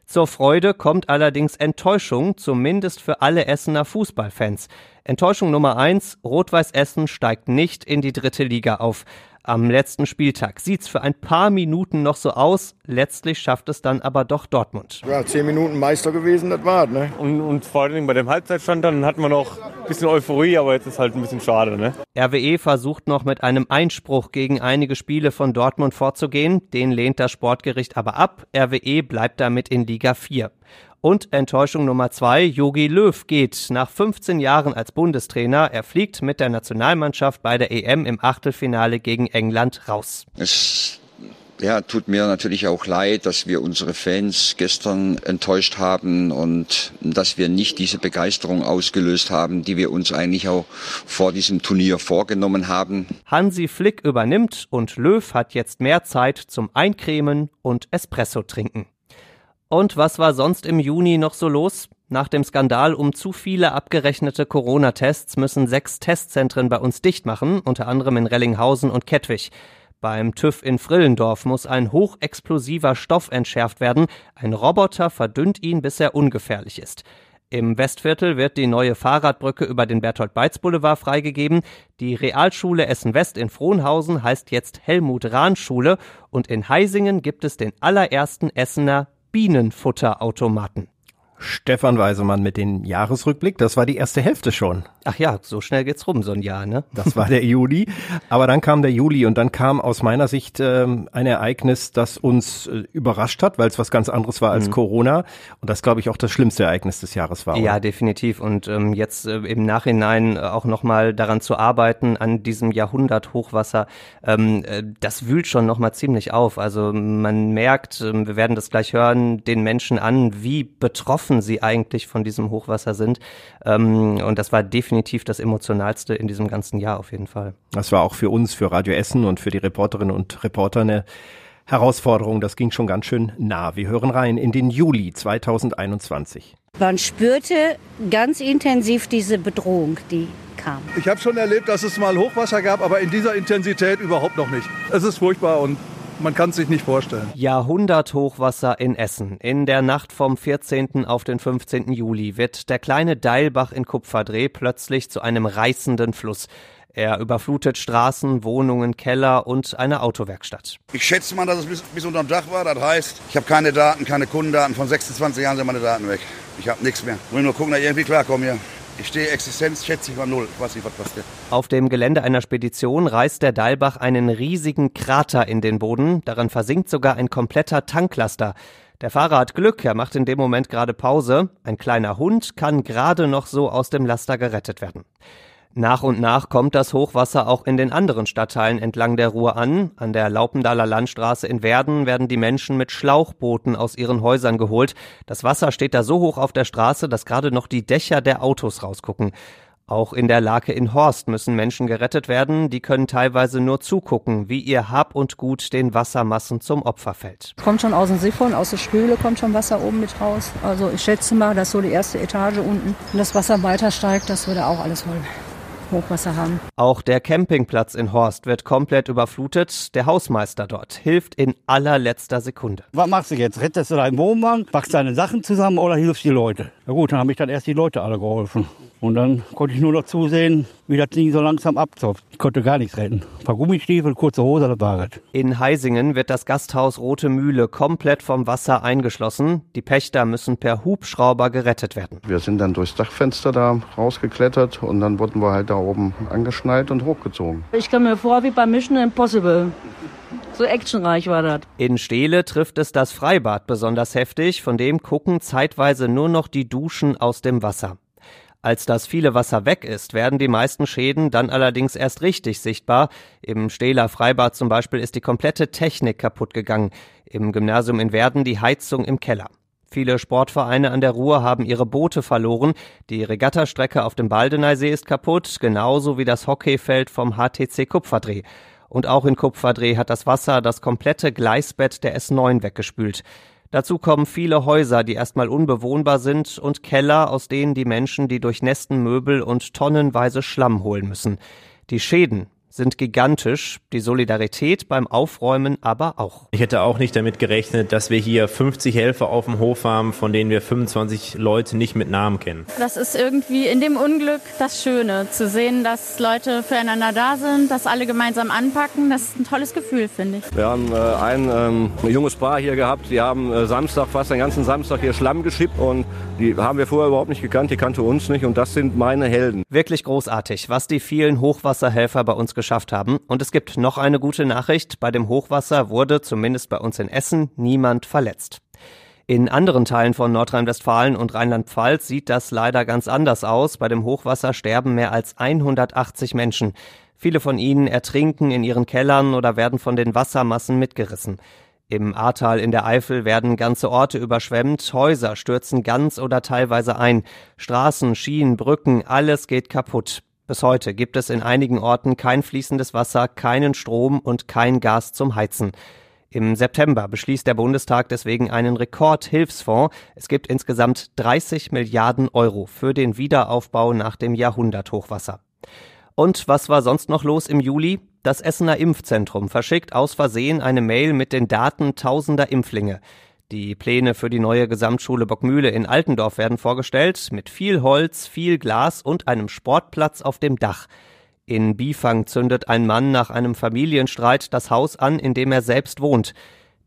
Zur Freude kommt allerdings Enttäuschung, zumindest für alle Essener Fußballfans. Enttäuschung Nummer eins: Rot-Weiß Essen steigt nicht in die dritte Liga auf. Am letzten Spieltag sieht's für ein paar Minuten noch so aus. Letztlich schafft es dann aber doch Dortmund. Ja, zehn Minuten Meister gewesen, das war's, ne? Und, und vor allem bei dem Halbzeitstand dann hatten wir noch ein bisschen Euphorie, aber jetzt ist halt ein bisschen schade, ne? RWE versucht noch mit einem Einspruch gegen einige Spiele von Dortmund vorzugehen. Den lehnt das Sportgericht aber ab. RWE bleibt damit in Liga 4. Und Enttäuschung Nummer zwei, Jogi Löw geht nach 15 Jahren als Bundestrainer. Er fliegt mit der Nationalmannschaft bei der EM im Achtelfinale gegen England raus. Es ja, tut mir natürlich auch leid, dass wir unsere Fans gestern enttäuscht haben und dass wir nicht diese Begeisterung ausgelöst haben, die wir uns eigentlich auch vor diesem Turnier vorgenommen haben. Hansi Flick übernimmt und Löw hat jetzt mehr Zeit zum Eincremen und Espresso trinken. Und was war sonst im Juni noch so los? Nach dem Skandal um zu viele abgerechnete Corona-Tests müssen sechs Testzentren bei uns dicht machen, unter anderem in Rellinghausen und Kettwig. Beim TÜV in Frillendorf muss ein hochexplosiver Stoff entschärft werden. Ein Roboter verdünnt ihn, bis er ungefährlich ist. Im Westviertel wird die neue Fahrradbrücke über den Bertolt-Beitz-Boulevard freigegeben. Die Realschule Essen-West in Frohnhausen heißt jetzt Helmut-Rahn-Schule und in Heisingen gibt es den allerersten Essener Bienenfutterautomaten. Stefan Weisemann mit dem Jahresrückblick. Das war die erste Hälfte schon. Ach ja, so schnell geht's rum, so ein Jahr, ne? Das war der Juli. Aber dann kam der Juli und dann kam aus meiner Sicht ähm, ein Ereignis, das uns äh, überrascht hat, weil es was ganz anderes war als mhm. Corona. Und das, glaube ich, auch das schlimmste Ereignis des Jahres war. Ja, oder? definitiv. Und ähm, jetzt äh, im Nachhinein äh, auch nochmal daran zu arbeiten, an diesem Jahrhundert-Hochwasser, ähm, äh, das wühlt schon nochmal ziemlich auf. Also man merkt, äh, wir werden das gleich hören, den Menschen an, wie betroffen betroffen sie eigentlich von diesem Hochwasser sind. Ähm, und das war definitiv das emotionalste in diesem ganzen Jahr auf jeden Fall. Das war auch für uns, für Radio Essen und für die Reporterinnen und Reporter eine Herausforderung. Das ging schon ganz schön nah. Wir hören rein in den Juli 2021. Man spürte ganz intensiv diese Bedrohung, die kam. Ich habe schon erlebt, dass es mal Hochwasser gab, aber in dieser Intensität überhaupt noch nicht. Es ist furchtbar und man kann es sich nicht vorstellen. Jahrhunderthochwasser in Essen. In der Nacht vom 14. auf den 15. Juli wird der kleine Deilbach in Kupferdreh plötzlich zu einem reißenden Fluss. Er überflutet Straßen, Wohnungen, Keller und eine Autowerkstatt. Ich schätze mal, dass es bis, bis unterm Dach war. Das heißt, ich habe keine Daten, keine Kundendaten. Von 26 Jahren sind meine Daten weg. Ich habe nichts mehr. Ich will nur gucken, dass ich irgendwie klarkomme hier. Ich stehe Existenz, schätze ich mal null. Ich weiß nicht, was passiert. Auf dem Gelände einer Spedition reißt der Deilbach einen riesigen Krater in den Boden. Darin versinkt sogar ein kompletter Tanklaster. Der Fahrer hat Glück, er macht in dem Moment gerade Pause. Ein kleiner Hund kann gerade noch so aus dem Laster gerettet werden. Nach und nach kommt das Hochwasser auch in den anderen Stadtteilen entlang der Ruhr an. An der Laupendaler Landstraße in Werden werden die Menschen mit Schlauchbooten aus ihren Häusern geholt. Das Wasser steht da so hoch auf der Straße, dass gerade noch die Dächer der Autos rausgucken. Auch in der Lake in Horst müssen Menschen gerettet werden. Die können teilweise nur zugucken, wie ihr Hab und Gut den Wassermassen zum Opfer fällt. Kommt schon aus dem Siphon, aus der Spüle kommt schon Wasser oben mit raus. Also ich schätze mal, dass so die erste Etage unten, wenn das Wasser weiter steigt, das würde auch alles voll Hochwasser haben. Auch der Campingplatz in Horst wird komplett überflutet. Der Hausmeister dort hilft in allerletzter Sekunde. Was machst du jetzt? Rettest du deinen Wohnwagen, packst deine Sachen zusammen oder hilfst die Leute? Na gut, dann habe ich dann erst die Leute alle geholfen. Und dann konnte ich nur noch zusehen, wie das Ding so langsam abzopft. Ich konnte gar nichts retten. Ein paar Gummistiefel, kurze Hose, das war es. In Heisingen wird das Gasthaus Rote Mühle komplett vom Wasser eingeschlossen. Die Pächter müssen per Hubschrauber gerettet werden. Wir sind dann durchs Dachfenster da rausgeklettert und dann wurden wir halt da oben angeschnallt und hochgezogen. Ich komme mir vor wie bei Mission Impossible. So actionreich war das. In Steele trifft es das Freibad besonders heftig, von dem gucken zeitweise nur noch die Duschen aus dem Wasser. Als das viele Wasser weg ist, werden die meisten Schäden dann allerdings erst richtig sichtbar. Im Stehler Freibad zum Beispiel ist die komplette Technik kaputt gegangen. Im Gymnasium in Werden die Heizung im Keller. Viele Sportvereine an der Ruhr haben ihre Boote verloren. Die Regattastrecke auf dem Baldeneysee ist kaputt, genauso wie das Hockeyfeld vom HTC Kupferdreh. Und auch in Kupferdreh hat das Wasser das komplette Gleisbett der S9 weggespült. Dazu kommen viele Häuser, die erstmal unbewohnbar sind und Keller, aus denen die Menschen die durchnässten Möbel und tonnenweise Schlamm holen müssen. Die Schäden sind gigantisch, die Solidarität beim Aufräumen aber auch. Ich hätte auch nicht damit gerechnet, dass wir hier 50 Helfer auf dem Hof haben, von denen wir 25 Leute nicht mit Namen kennen. Das ist irgendwie in dem Unglück das Schöne, zu sehen, dass Leute füreinander da sind, dass alle gemeinsam anpacken. Das ist ein tolles Gefühl, finde ich. Wir haben äh, ein, ähm, junges Paar hier gehabt, die haben äh, Samstag, fast den ganzen Samstag hier Schlamm geschippt und die haben wir vorher überhaupt nicht gekannt, die kannte uns nicht und das sind meine Helden. Wirklich großartig, was die vielen Hochwasserhelfer bei uns geschafft haben. Und es gibt noch eine gute Nachricht. Bei dem Hochwasser wurde, zumindest bei uns in Essen, niemand verletzt. In anderen Teilen von Nordrhein-Westfalen und Rheinland-Pfalz sieht das leider ganz anders aus. Bei dem Hochwasser sterben mehr als 180 Menschen. Viele von ihnen ertrinken in ihren Kellern oder werden von den Wassermassen mitgerissen. Im Ahrtal in der Eifel werden ganze Orte überschwemmt, Häuser stürzen ganz oder teilweise ein, Straßen, Schienen, Brücken, alles geht kaputt. Bis heute gibt es in einigen Orten kein fließendes Wasser, keinen Strom und kein Gas zum Heizen. Im September beschließt der Bundestag deswegen einen Rekordhilfsfonds. Es gibt insgesamt 30 Milliarden Euro für den Wiederaufbau nach dem Jahrhunderthochwasser. Und was war sonst noch los im Juli? Das Essener Impfzentrum verschickt aus Versehen eine Mail mit den Daten tausender Impflinge. Die Pläne für die neue Gesamtschule Bockmühle in Altendorf werden vorgestellt, mit viel Holz, viel Glas und einem Sportplatz auf dem Dach. In Bifang zündet ein Mann nach einem Familienstreit das Haus an, in dem er selbst wohnt.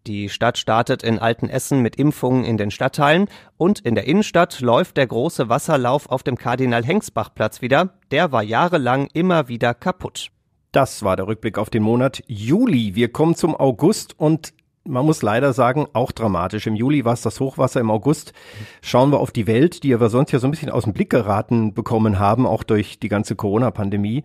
Die Stadt startet in Altenessen mit Impfungen in den Stadtteilen und in der Innenstadt läuft der große Wasserlauf auf dem Kardinal-Hengsbach-Platz wieder. Der war jahrelang immer wieder kaputt. Das war der Rückblick auf den Monat Juli. Wir kommen zum August und man muss leider sagen, auch dramatisch. Im Juli war es das Hochwasser, im August schauen wir auf die Welt, die wir sonst ja so ein bisschen aus dem Blick geraten bekommen haben, auch durch die ganze Corona-Pandemie.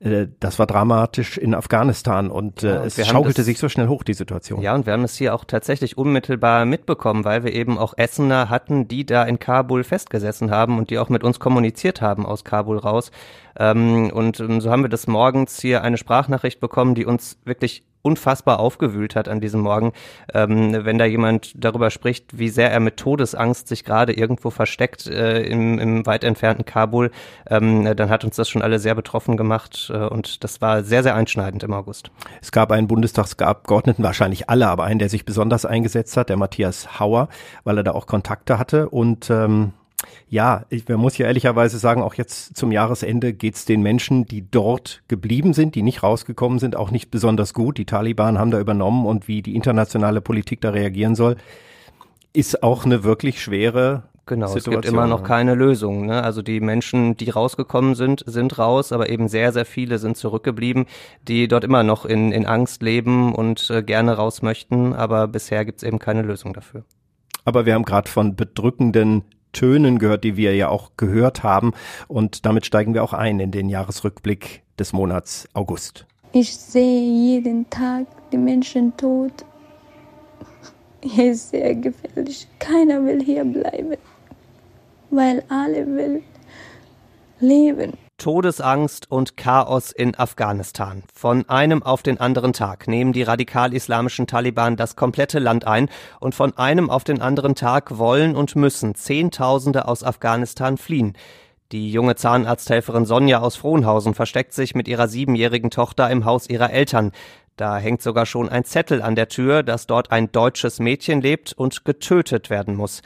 Äh, das war dramatisch in Afghanistan und äh, ja, es schaukelte das, sich so schnell hoch, die Situation. Ja, und wir haben es hier auch tatsächlich unmittelbar mitbekommen, weil wir eben auch Essener hatten, die da in Kabul festgesessen haben und die auch mit uns kommuniziert haben aus Kabul raus. Ähm, und ähm, so haben wir das morgens hier eine Sprachnachricht bekommen, die uns wirklich unfassbar aufgewühlt hat an diesem Morgen, ähm, wenn da jemand darüber spricht, wie sehr er mit Todesangst sich gerade irgendwo versteckt äh, im, im weit entfernten Kabul, ähm, dann hat uns das schon alle sehr betroffen gemacht äh, und das war sehr, sehr einschneidend im August. Es gab einen Bundestagsabgeordneten, wahrscheinlich alle, aber einen, der sich besonders eingesetzt hat, der Matthias Hauer, weil er da auch Kontakte hatte und ähm ja, ich, man muss ja ehrlicherweise sagen, auch jetzt zum Jahresende geht's den Menschen, die dort geblieben sind, die nicht rausgekommen sind, auch nicht besonders gut. Die Taliban haben da übernommen und wie die internationale Politik da reagieren soll, ist auch eine wirklich schwere Genau, Situation. es gibt immer noch keine Lösung. Ne? Also die Menschen, die rausgekommen sind, sind raus, aber eben sehr, sehr viele sind zurückgeblieben, die dort immer noch in, in Angst leben und äh, gerne raus möchten, aber bisher gibt's eben keine Lösung dafür. Aber wir haben gerade von bedrückenden Tönen gehört, die wir ja auch gehört haben. Und damit steigen wir auch ein in den Jahresrückblick des Monats August. Ich sehe jeden Tag die Menschen tot. Hier ist sehr gefährlich. Keiner will hier bleiben, weil alle will leben. Todesangst und Chaos in Afghanistan. Von einem auf den anderen Tag nehmen die radikal-islamischen Taliban das komplette Land ein und von einem auf den anderen Tag wollen und müssen Zehntausende aus Afghanistan fliehen. Die junge Zahnarzthelferin Sonja aus Frohnhausen versteckt sich mit ihrer siebenjährigen Tochter im Haus ihrer Eltern. Da hängt sogar schon ein Zettel an der Tür, dass dort ein deutsches Mädchen lebt und getötet werden muss.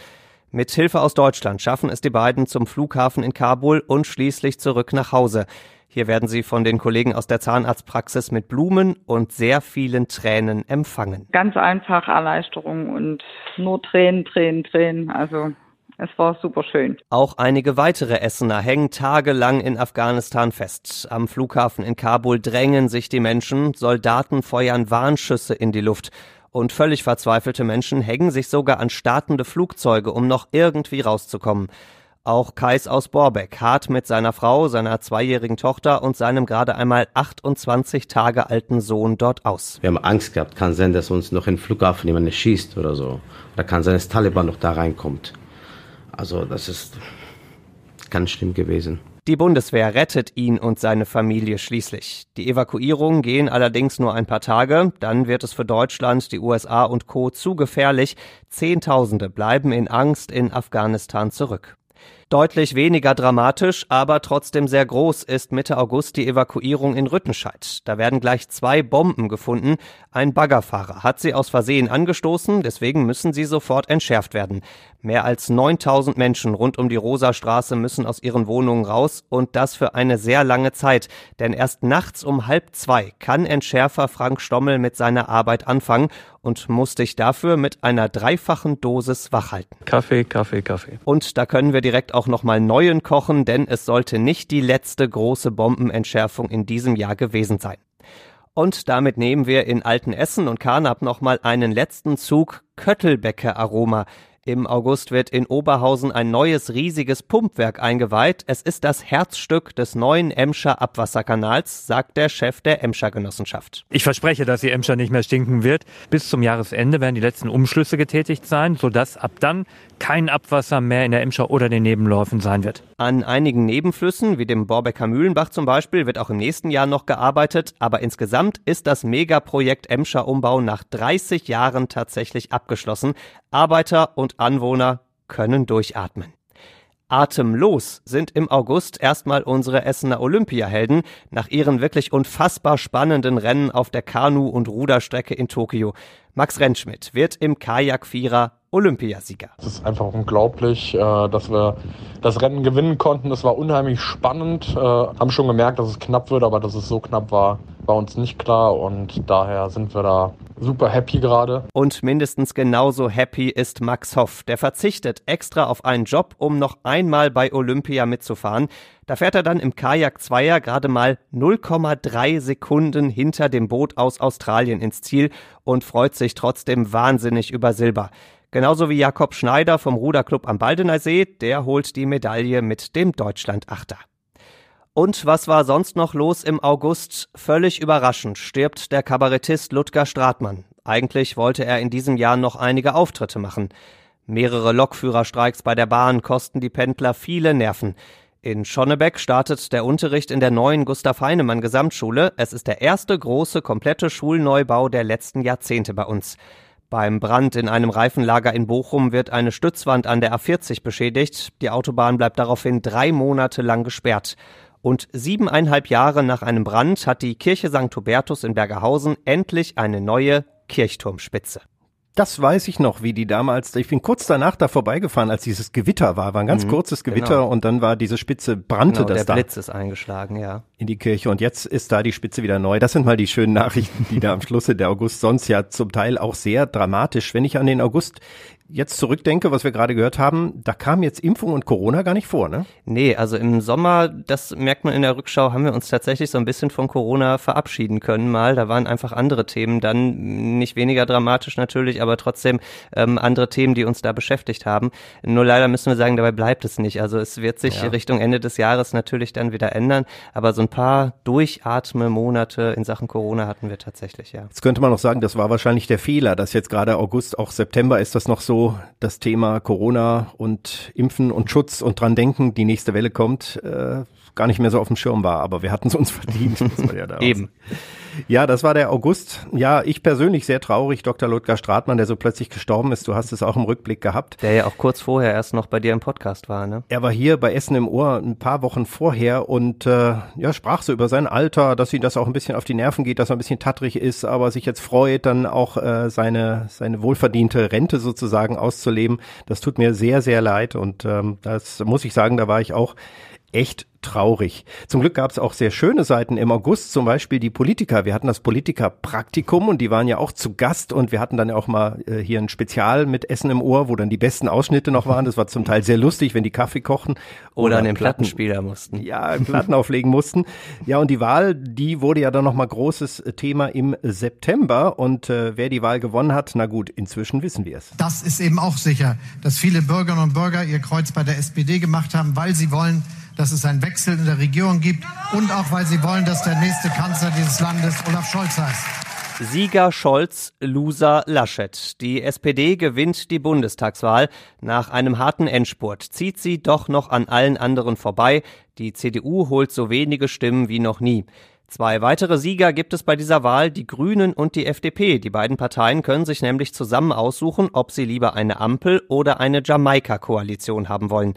Mit Hilfe aus Deutschland schaffen es die beiden zum Flughafen in Kabul und schließlich zurück nach Hause. Hier werden sie von den Kollegen aus der Zahnarztpraxis mit Blumen und sehr vielen Tränen empfangen. Ganz einfach Erleichterung und nur Tränen, Tränen, Tränen. Also es war super schön. Auch einige weitere Essener hängen tagelang in Afghanistan fest. Am Flughafen in Kabul drängen sich die Menschen, Soldaten feuern Warnschüsse in die Luft. Und völlig verzweifelte Menschen hängen sich sogar an startende Flugzeuge, um noch irgendwie rauszukommen. Auch Kais aus Borbeck hart mit seiner Frau, seiner zweijährigen Tochter und seinem gerade einmal 28 Tage alten Sohn dort aus. Wir haben Angst gehabt, kann sein, dass uns noch den Flughafen jemand schießt oder so. Oder kann sein, dass Taliban noch da reinkommt. Also das ist ganz schlimm gewesen. Die Bundeswehr rettet ihn und seine Familie schließlich. Die Evakuierungen gehen allerdings nur ein paar Tage, dann wird es für Deutschland, die USA und Co. zu gefährlich. Zehntausende bleiben in Angst in Afghanistan zurück. Deutlich weniger dramatisch, aber trotzdem sehr groß ist Mitte August die Evakuierung in Rüttenscheid. Da werden gleich zwei Bomben gefunden. Ein Baggerfahrer hat sie aus Versehen angestoßen, deswegen müssen sie sofort entschärft werden. Mehr als 9000 Menschen rund um die Rosastraße müssen aus ihren Wohnungen raus und das für eine sehr lange Zeit. Denn erst nachts um halb zwei kann Entschärfer Frank Stommel mit seiner Arbeit anfangen und muss dich dafür mit einer dreifachen Dosis wachhalten. Kaffee, Kaffee, Kaffee. Und da können wir direkt auch nochmal neuen kochen, denn es sollte nicht die letzte große Bombenentschärfung in diesem Jahr gewesen sein. Und damit nehmen wir in Altenessen und Karnap nochmal einen letzten Zug Köttelbecke Aroma. Im August wird in Oberhausen ein neues riesiges Pumpwerk eingeweiht. Es ist das Herzstück des neuen Emscher Abwasserkanals, sagt der Chef der Emscher Genossenschaft. Ich verspreche, dass die Emscher nicht mehr stinken wird. Bis zum Jahresende werden die letzten Umschlüsse getätigt sein, sodass ab dann kein Abwasser mehr in der Emscher oder den Nebenläufen sein wird. An einigen Nebenflüssen, wie dem Borbecker Mühlenbach zum Beispiel, wird auch im nächsten Jahr noch gearbeitet. Aber insgesamt ist das Megaprojekt Emscher Umbau nach 30 Jahren tatsächlich abgeschlossen. Arbeiter und Anwohner können durchatmen. Atemlos sind im August erstmal unsere Essener Olympiahelden nach ihren wirklich unfassbar spannenden Rennen auf der Kanu- und Ruderstrecke in Tokio. Max Rentschmidt wird im Kajak-Vierer Olympiasieger. Es ist einfach unglaublich, äh, dass wir das Rennen gewinnen konnten. Es war unheimlich spannend. Äh, haben schon gemerkt, dass es knapp wird, aber dass es so knapp war, war uns nicht klar und daher sind wir da super happy gerade. Und mindestens genauso happy ist Max Hoff. Der verzichtet extra auf einen Job, um noch einmal bei Olympia mitzufahren. Da fährt er dann im Kajak Zweier gerade mal 0,3 Sekunden hinter dem Boot aus Australien ins Ziel und freut sich trotzdem wahnsinnig über Silber. Genauso wie Jakob Schneider vom Ruderclub am Baldener See, der holt die Medaille mit dem Deutschlandachter. Und was war sonst noch los im August? Völlig überraschend stirbt der Kabarettist Ludger Stratmann. Eigentlich wollte er in diesem Jahr noch einige Auftritte machen. Mehrere Lokführerstreiks bei der Bahn kosten die Pendler viele Nerven. In Schonnebeck startet der Unterricht in der neuen Gustav Heinemann Gesamtschule. Es ist der erste große, komplette Schulneubau der letzten Jahrzehnte bei uns. Beim Brand in einem Reifenlager in Bochum wird eine Stützwand an der A40 beschädigt. Die Autobahn bleibt daraufhin drei Monate lang gesperrt. Und siebeneinhalb Jahre nach einem Brand hat die Kirche St. Hubertus in Bergerhausen endlich eine neue Kirchturmspitze. Das weiß ich noch, wie die damals, ich bin kurz danach da vorbeigefahren, als dieses Gewitter war, war ein ganz mhm, kurzes Gewitter genau. und dann war diese Spitze, brannte genau, das der da. Blitz ist eingeschlagen, ja. In die Kirche und jetzt ist da die Spitze wieder neu. Das sind mal die schönen Nachrichten, die da am Schluss der August sonst ja zum Teil auch sehr dramatisch. Wenn ich an den August jetzt zurückdenke, was wir gerade gehört haben, da kam jetzt Impfung und Corona gar nicht vor, ne? Nee, also im Sommer, das merkt man in der Rückschau, haben wir uns tatsächlich so ein bisschen von Corona verabschieden können mal. Da waren einfach andere Themen dann, nicht weniger dramatisch natürlich, aber trotzdem ähm, andere Themen, die uns da beschäftigt haben. Nur leider müssen wir sagen, dabei bleibt es nicht. Also es wird sich ja. Richtung Ende des Jahres natürlich dann wieder ändern, aber so ein paar Durchatme-Monate in Sachen Corona hatten wir tatsächlich, ja. Jetzt könnte man noch sagen, das war wahrscheinlich der Fehler, dass jetzt gerade August, auch September ist das noch so das Thema Corona und Impfen und Schutz und dran denken, die nächste Welle kommt, äh, gar nicht mehr so auf dem Schirm war. Aber wir hatten es uns verdient. ja Eben. Ja, das war der August. Ja, ich persönlich sehr traurig. Dr. Ludger Stratmann, der so plötzlich gestorben ist. Du hast es auch im Rückblick gehabt. Der ja auch kurz vorher erst noch bei dir im Podcast war, ne? Er war hier bei Essen im Ohr ein paar Wochen vorher und äh, ja, sprach so über sein Alter, dass ihm das auch ein bisschen auf die Nerven geht, dass er ein bisschen tattrig ist, aber sich jetzt freut, dann auch äh, seine, seine wohlverdiente Rente sozusagen auszuleben. Das tut mir sehr, sehr leid und ähm, das muss ich sagen, da war ich auch echt traurig. Zum Glück gab es auch sehr schöne Seiten im August, zum Beispiel die Politiker. Wir hatten das Politiker-Praktikum und die waren ja auch zu Gast und wir hatten dann ja auch mal äh, hier ein Spezial mit Essen im Ohr, wo dann die besten Ausschnitte noch waren. Das war zum Teil sehr lustig, wenn die Kaffee kochen. Oder, oder an den Plattenspieler mussten. Ja, Platten auflegen mussten. Ja, und die Wahl, die wurde ja dann nochmal großes Thema im September und äh, wer die Wahl gewonnen hat, na gut, inzwischen wissen wir es. Das ist eben auch sicher, dass viele Bürgerinnen und Bürger ihr Kreuz bei der SPD gemacht haben, weil sie wollen, dass es einen Wechsel in der Regierung gibt und auch weil sie wollen, dass der nächste Kanzler dieses Landes Olaf Scholz heißt. Sieger Scholz, Loser Laschet. Die SPD gewinnt die Bundestagswahl. Nach einem harten Endspurt zieht sie doch noch an allen anderen vorbei. Die CDU holt so wenige Stimmen wie noch nie. Zwei weitere Sieger gibt es bei dieser Wahl, die Grünen und die FDP. Die beiden Parteien können sich nämlich zusammen aussuchen, ob sie lieber eine Ampel oder eine Jamaika-Koalition haben wollen.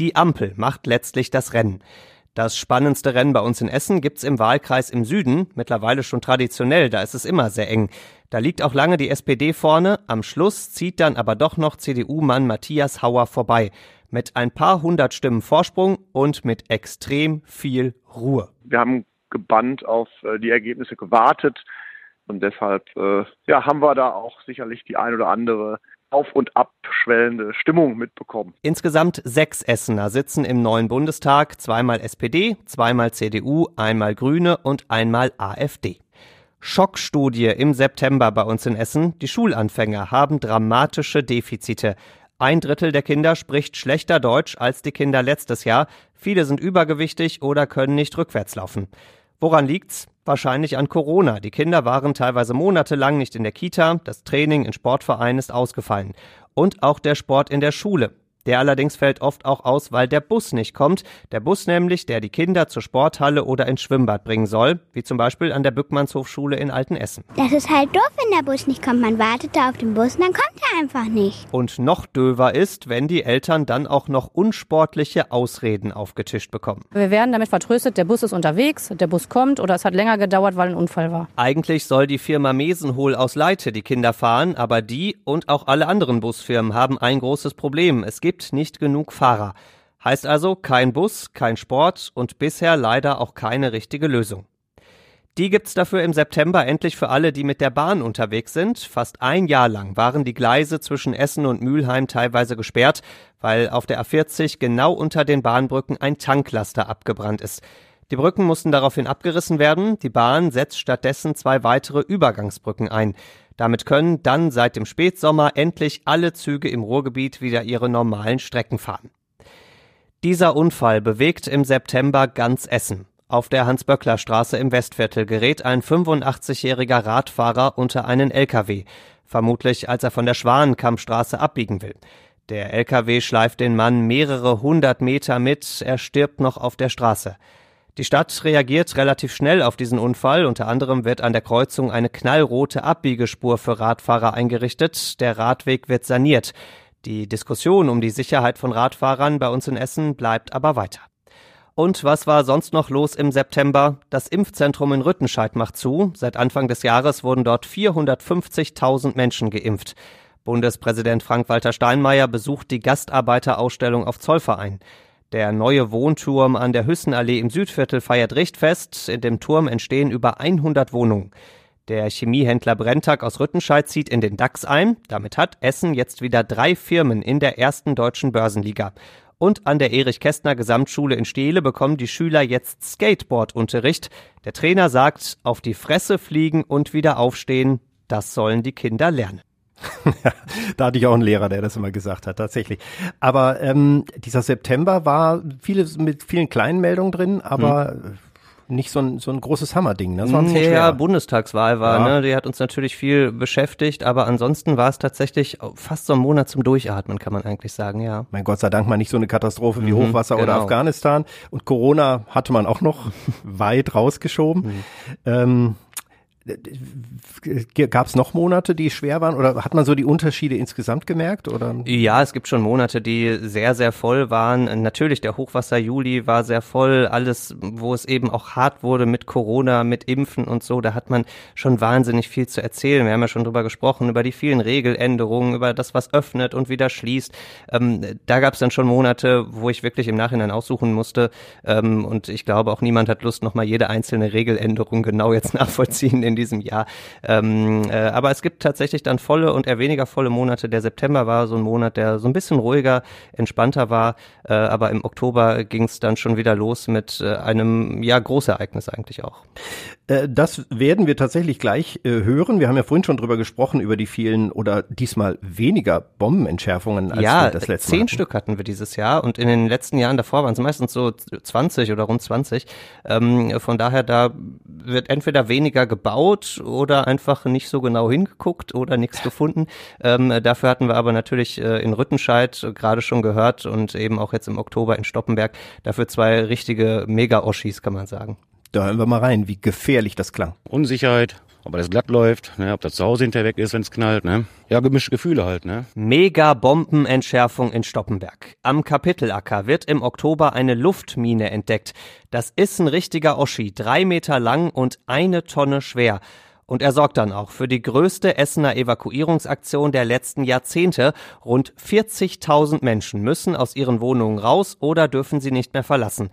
Die Ampel macht letztlich das Rennen. Das spannendste Rennen bei uns in Essen gibt's im Wahlkreis im Süden, mittlerweile schon traditionell, da ist es immer sehr eng. Da liegt auch lange die SPD vorne, am Schluss zieht dann aber doch noch CDU-Mann Matthias Hauer vorbei. Mit ein paar hundert Stimmen Vorsprung und mit extrem viel Ruhe. Wir haben gebannt auf äh, die Ergebnisse gewartet und deshalb äh, ja, haben wir da auch sicherlich die ein oder andere auf- und abschwellende Stimmung mitbekommen. Insgesamt sechs Essener sitzen im neuen Bundestag, zweimal SPD, zweimal CDU, einmal Grüne und einmal AfD. Schockstudie im September bei uns in Essen. Die Schulanfänger haben dramatische Defizite. Ein Drittel der Kinder spricht schlechter Deutsch als die Kinder letztes Jahr. Viele sind übergewichtig oder können nicht rückwärts laufen. Woran liegt's? Wahrscheinlich an Corona. Die Kinder waren teilweise monatelang nicht in der Kita, das Training in Sportvereinen ist ausgefallen. Und auch der Sport in der Schule. Der allerdings fällt oft auch aus, weil der Bus nicht kommt. Der Bus nämlich, der die Kinder zur Sporthalle oder ins Schwimmbad bringen soll, wie zum Beispiel an der Bückmannshofschule in Altenessen. Das ist halt doof, wenn der Bus nicht kommt. Man wartet da auf den Bus und dann kommt er einfach nicht. Und noch döver ist, wenn die Eltern dann auch noch unsportliche Ausreden aufgetischt bekommen. Wir werden damit vertröstet, der Bus ist unterwegs, der Bus kommt oder es hat länger gedauert, weil ein Unfall war. Eigentlich soll die Firma Mesenhol aus Leite die Kinder fahren, aber die und auch alle anderen Busfirmen haben ein großes Problem. Es gibt gibt nicht genug Fahrer. Heißt also kein Bus, kein Sport und bisher leider auch keine richtige Lösung. Die gibt's dafür im September endlich für alle, die mit der Bahn unterwegs sind. Fast ein Jahr lang waren die Gleise zwischen Essen und Mülheim teilweise gesperrt, weil auf der A40 genau unter den Bahnbrücken ein Tanklaster abgebrannt ist. Die Brücken mussten daraufhin abgerissen werden. Die Bahn setzt stattdessen zwei weitere Übergangsbrücken ein. Damit können dann seit dem Spätsommer endlich alle Züge im Ruhrgebiet wieder ihre normalen Strecken fahren. Dieser Unfall bewegt im September ganz Essen. Auf der Hans-Böckler-Straße im Westviertel gerät ein 85-jähriger Radfahrer unter einen LKW, vermutlich als er von der Schwanenkampfstraße abbiegen will. Der LKW schleift den Mann mehrere hundert Meter mit, er stirbt noch auf der Straße. Die Stadt reagiert relativ schnell auf diesen Unfall. Unter anderem wird an der Kreuzung eine knallrote Abbiegespur für Radfahrer eingerichtet. Der Radweg wird saniert. Die Diskussion um die Sicherheit von Radfahrern bei uns in Essen bleibt aber weiter. Und was war sonst noch los im September? Das Impfzentrum in Rüttenscheid macht zu. Seit Anfang des Jahres wurden dort 450.000 Menschen geimpft. Bundespräsident Frank-Walter Steinmeier besucht die Gastarbeiterausstellung auf Zollverein. Der neue Wohnturm an der Hüssenallee im Südviertel feiert Richtfest. In dem Turm entstehen über 100 Wohnungen. Der Chemiehändler Brenntag aus Rüttenscheid zieht in den DAX ein. Damit hat Essen jetzt wieder drei Firmen in der ersten deutschen Börsenliga. Und an der Erich-Kästner Gesamtschule in Steele bekommen die Schüler jetzt Skateboardunterricht. Der Trainer sagt, auf die Fresse fliegen und wieder aufstehen, das sollen die Kinder lernen. da hatte ich auch einen Lehrer, der das immer gesagt hat, tatsächlich. Aber ähm, dieser September war viele, mit vielen kleinen Meldungen drin, aber hm nicht so ein, so ein großes Hammerding. Ne? Das war nee, ja, Bundestagswahl war, ja. ne? Die hat uns natürlich viel beschäftigt, aber ansonsten war es tatsächlich fast so ein Monat zum Durchatmen, kann man eigentlich sagen, ja. Mein Gott sei Dank mal nicht so eine Katastrophe wie mhm, Hochwasser genau. oder Afghanistan. Und Corona hatte man auch noch weit rausgeschoben. Mhm. Ähm, Gab es noch Monate, die schwer waren oder hat man so die Unterschiede insgesamt gemerkt? Oder? Ja, es gibt schon Monate, die sehr, sehr voll waren. Natürlich, der Hochwasser-Juli war sehr voll. Alles, wo es eben auch hart wurde mit Corona, mit Impfen und so, da hat man schon wahnsinnig viel zu erzählen. Wir haben ja schon drüber gesprochen, über die vielen Regeländerungen, über das, was öffnet und wieder schließt. Ähm, da gab es dann schon Monate, wo ich wirklich im Nachhinein aussuchen musste. Ähm, und ich glaube, auch niemand hat Lust, nochmal jede einzelne Regeländerung genau jetzt nachvollziehen in diesem Jahr. Ähm, äh, aber es gibt tatsächlich dann volle und eher weniger volle Monate. Der September war so ein Monat, der so ein bisschen ruhiger, entspannter war. Äh, aber im Oktober ging es dann schon wieder los mit äh, einem ja Großereignis eigentlich auch. Äh, das werden wir tatsächlich gleich äh, hören. Wir haben ja vorhin schon drüber gesprochen, über die vielen oder diesmal weniger Bombenentschärfungen als ja, wir das letzte zehn Mal hatten. Stück hatten wir dieses Jahr und in den letzten Jahren davor waren es meistens so 20 oder rund 20. Ähm, von daher, da wird entweder weniger gebaut oder einfach nicht so genau hingeguckt oder nichts gefunden. Ähm, dafür hatten wir aber natürlich äh, in Rüttenscheid gerade schon gehört und eben auch jetzt im Oktober in Stoppenberg dafür zwei richtige Mega-Oschis, kann man sagen. Da hören wir mal rein, wie gefährlich das klang. Unsicherheit, ob das glatt läuft, ne, ob das zu Hause hinterher weg ist, wenn es knallt. Ne? Ja, gemischte Gefühle halt. Ne? Mega-Bombenentschärfung in Stoppenberg. Am Kapitelacker wird im Oktober eine Luftmine entdeckt. Das ist ein richtiger Oschi, drei Meter lang und eine Tonne schwer. Und er sorgt dann auch für die größte Essener Evakuierungsaktion der letzten Jahrzehnte. Rund 40.000 Menschen müssen aus ihren Wohnungen raus oder dürfen sie nicht mehr verlassen.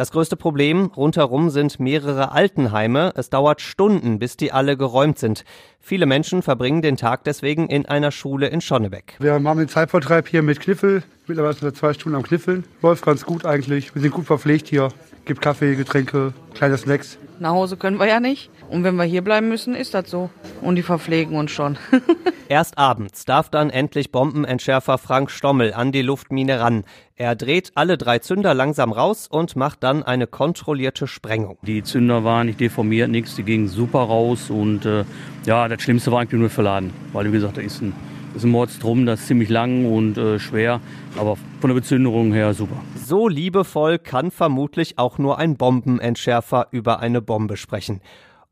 Das größte Problem rundherum sind mehrere Altenheime. Es dauert Stunden, bis die alle geräumt sind. Viele Menschen verbringen den Tag deswegen in einer Schule in Schonnebeck. Wir haben den Zeitvertreib hier mit Kniffel. Mittlerweile sind wir zwei Stunden am Kniffeln. Läuft ganz gut eigentlich. Wir sind gut verpflegt hier. Gibt Kaffee, Getränke, kleine Snacks. Nach Hause können wir ja nicht. Und wenn wir hier bleiben müssen, ist das so. Und die verpflegen uns schon. Erst abends darf dann endlich Bombenentschärfer Frank Stommel an die Luftmine ran. Er dreht alle drei Zünder langsam raus und macht dann eine kontrollierte Sprengung. Die Zünder waren nicht deformiert, nichts, die gingen super raus und äh, ja, das Schlimmste war eigentlich nur verladen, weil wie gesagt, da ist ein, ist ein Mordstrom, das ist ziemlich lang und äh, schwer, aber von der Bezünderung her super. So liebevoll kann vermutlich auch nur ein Bombenentschärfer über eine Bombe sprechen.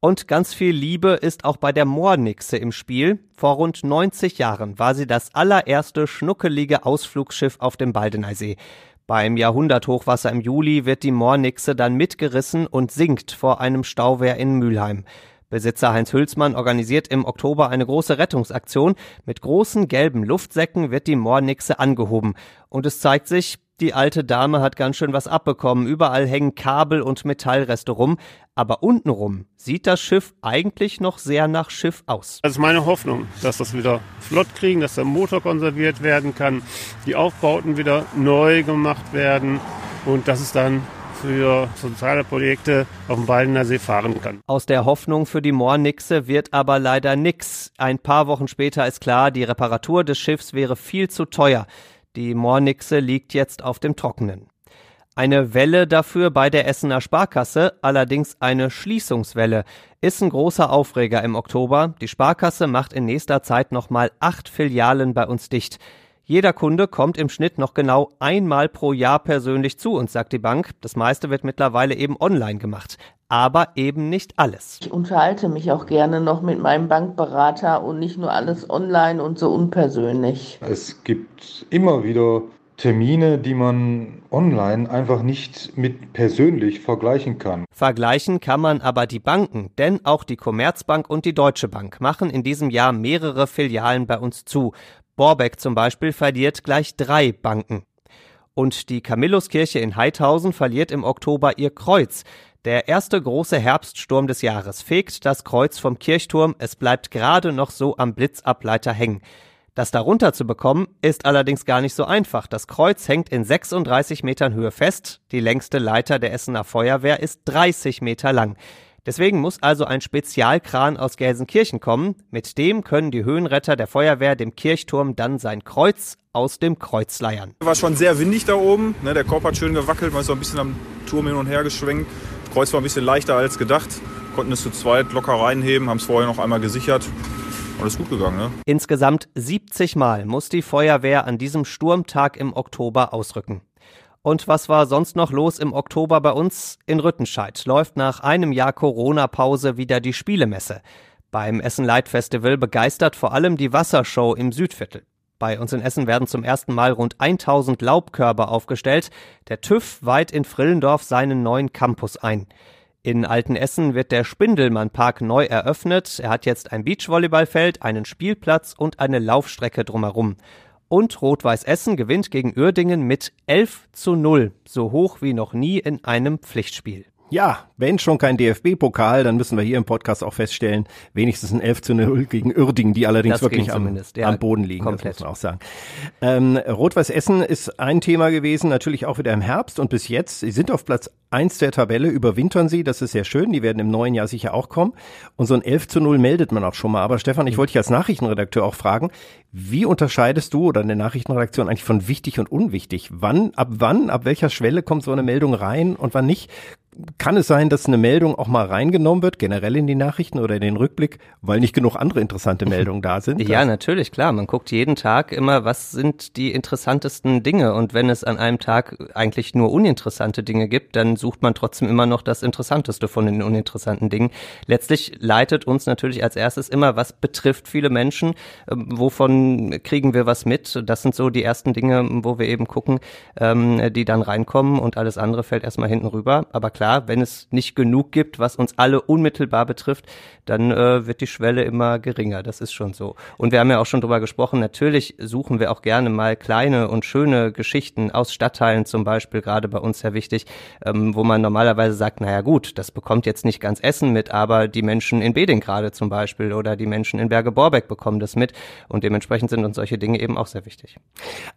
Und ganz viel Liebe ist auch bei der Moornixe im Spiel. Vor rund 90 Jahren war sie das allererste schnuckelige Ausflugsschiff auf dem Baldeneysee. Beim Jahrhunderthochwasser im Juli wird die Moornixe dann mitgerissen und sinkt vor einem Stauwehr in Mülheim. Besitzer Heinz Hülsmann organisiert im Oktober eine große Rettungsaktion. Mit großen gelben Luftsäcken wird die Moornixe angehoben. Und es zeigt sich, die alte Dame hat ganz schön was abbekommen. Überall hängen Kabel und Metallreste rum. Aber untenrum sieht das Schiff eigentlich noch sehr nach Schiff aus. Das ist meine Hoffnung, dass das wieder flott kriegen, dass der Motor konserviert werden kann, die Aufbauten wieder neu gemacht werden und dass es dann für soziale Projekte auf dem Baldener See fahren kann. Aus der Hoffnung für die Moornixe wird aber leider nix. Ein paar Wochen später ist klar, die Reparatur des Schiffs wäre viel zu teuer. Die Moornixe liegt jetzt auf dem Trockenen. Eine Welle dafür bei der Essener Sparkasse, allerdings eine Schließungswelle, ist ein großer Aufreger im Oktober. Die Sparkasse macht in nächster Zeit nochmal acht Filialen bei uns dicht. Jeder Kunde kommt im Schnitt noch genau einmal pro Jahr persönlich zu uns, sagt die Bank. Das meiste wird mittlerweile eben online gemacht. Aber eben nicht alles. Ich unterhalte mich auch gerne noch mit meinem Bankberater und nicht nur alles online und so unpersönlich. Es gibt immer wieder Termine, die man online einfach nicht mit persönlich vergleichen kann. Vergleichen kann man aber die Banken, denn auch die Commerzbank und die Deutsche Bank machen in diesem Jahr mehrere Filialen bei uns zu. Borbeck zum Beispiel verliert gleich drei Banken. Und die Camilluskirche in Heidhausen verliert im Oktober ihr Kreuz. Der erste große Herbststurm des Jahres fegt das Kreuz vom Kirchturm, es bleibt gerade noch so am Blitzableiter hängen. Das darunter zu bekommen, ist allerdings gar nicht so einfach. Das Kreuz hängt in 36 Metern Höhe fest. Die längste Leiter der Essener Feuerwehr ist 30 Meter lang. Deswegen muss also ein Spezialkran aus Gelsenkirchen kommen. Mit dem können die Höhenretter der Feuerwehr dem Kirchturm dann sein Kreuz aus dem Kreuz leiern. War schon sehr windig da oben. Ne, der Korb hat schön gewackelt, man ist so ein bisschen am Turm hin und her geschwenkt. Kreuz war ein bisschen leichter als gedacht. Konnten es zu zweit locker reinheben, haben es vorher noch einmal gesichert. Alles gut gegangen, ne? Insgesamt 70 Mal muss die Feuerwehr an diesem Sturmtag im Oktober ausrücken. Und was war sonst noch los im Oktober bei uns? In Rüttenscheid läuft nach einem Jahr Corona-Pause wieder die Spielemesse. Beim Essen Light Festival begeistert vor allem die Wassershow im Südviertel. Bei uns in Essen werden zum ersten Mal rund 1000 Laubkörbe aufgestellt. Der TÜV weiht in Frillendorf seinen neuen Campus ein. In Altenessen wird der Spindelmann-Park neu eröffnet. Er hat jetzt ein Beachvolleyballfeld, einen Spielplatz und eine Laufstrecke drumherum. Und Rot-Weiß Essen gewinnt gegen Uerdingen mit 11 zu 0, so hoch wie noch nie in einem Pflichtspiel. Ja, wenn schon kein DFB-Pokal, dann müssen wir hier im Podcast auch feststellen, wenigstens ein 11 zu 0 gegen Uerdingen, die allerdings Das wirklich am, ja, am Boden liegen, komplett. das muss man auch sagen. Ähm, Rot-Weiß Essen ist ein Thema gewesen, natürlich auch wieder im Herbst und bis jetzt, sie sind auf Platz 1 der Tabelle, überwintern sie, das ist sehr schön, die werden im neuen Jahr sicher auch kommen und so ein 11 zu 0 meldet man auch schon mal. Aber Stefan, ich wollte dich als Nachrichtenredakteur auch fragen, wie unterscheidest du oder eine Nachrichtenredaktion eigentlich von wichtig und unwichtig? Wann, ab wann, ab welcher Schwelle kommt so eine Meldung rein und wann nicht? Kann es sein, dass eine Meldung auch mal reingenommen wird, generell in die Nachrichten oder in den Rückblick, weil nicht genug andere interessante Meldungen da sind? Ja, natürlich, klar. Man guckt jeden Tag immer, was sind die interessantesten Dinge. Und wenn es an einem Tag eigentlich nur uninteressante Dinge gibt, dann sucht man trotzdem immer noch das Interessanteste von den uninteressanten Dingen. Letztlich leitet uns natürlich als erstes immer, was betrifft viele Menschen, ähm, wovon kriegen wir was mit. Das sind so die ersten Dinge, wo wir eben gucken, ähm, die dann reinkommen und alles andere fällt erstmal hinten rüber. Aber klar, wenn es nicht genug gibt, was uns alle unmittelbar betrifft, dann äh, wird die Schwelle immer geringer. Das ist schon so. Und wir haben ja auch schon drüber gesprochen, natürlich suchen wir auch gerne mal kleine und schöne Geschichten aus Stadtteilen zum Beispiel, gerade bei uns sehr wichtig, ähm, wo man normalerweise sagt, naja gut, das bekommt jetzt nicht ganz Essen mit, aber die Menschen in Beding gerade zum Beispiel oder die Menschen in Berge-Borbeck bekommen das mit und dementsprechend sind uns solche Dinge eben auch sehr wichtig.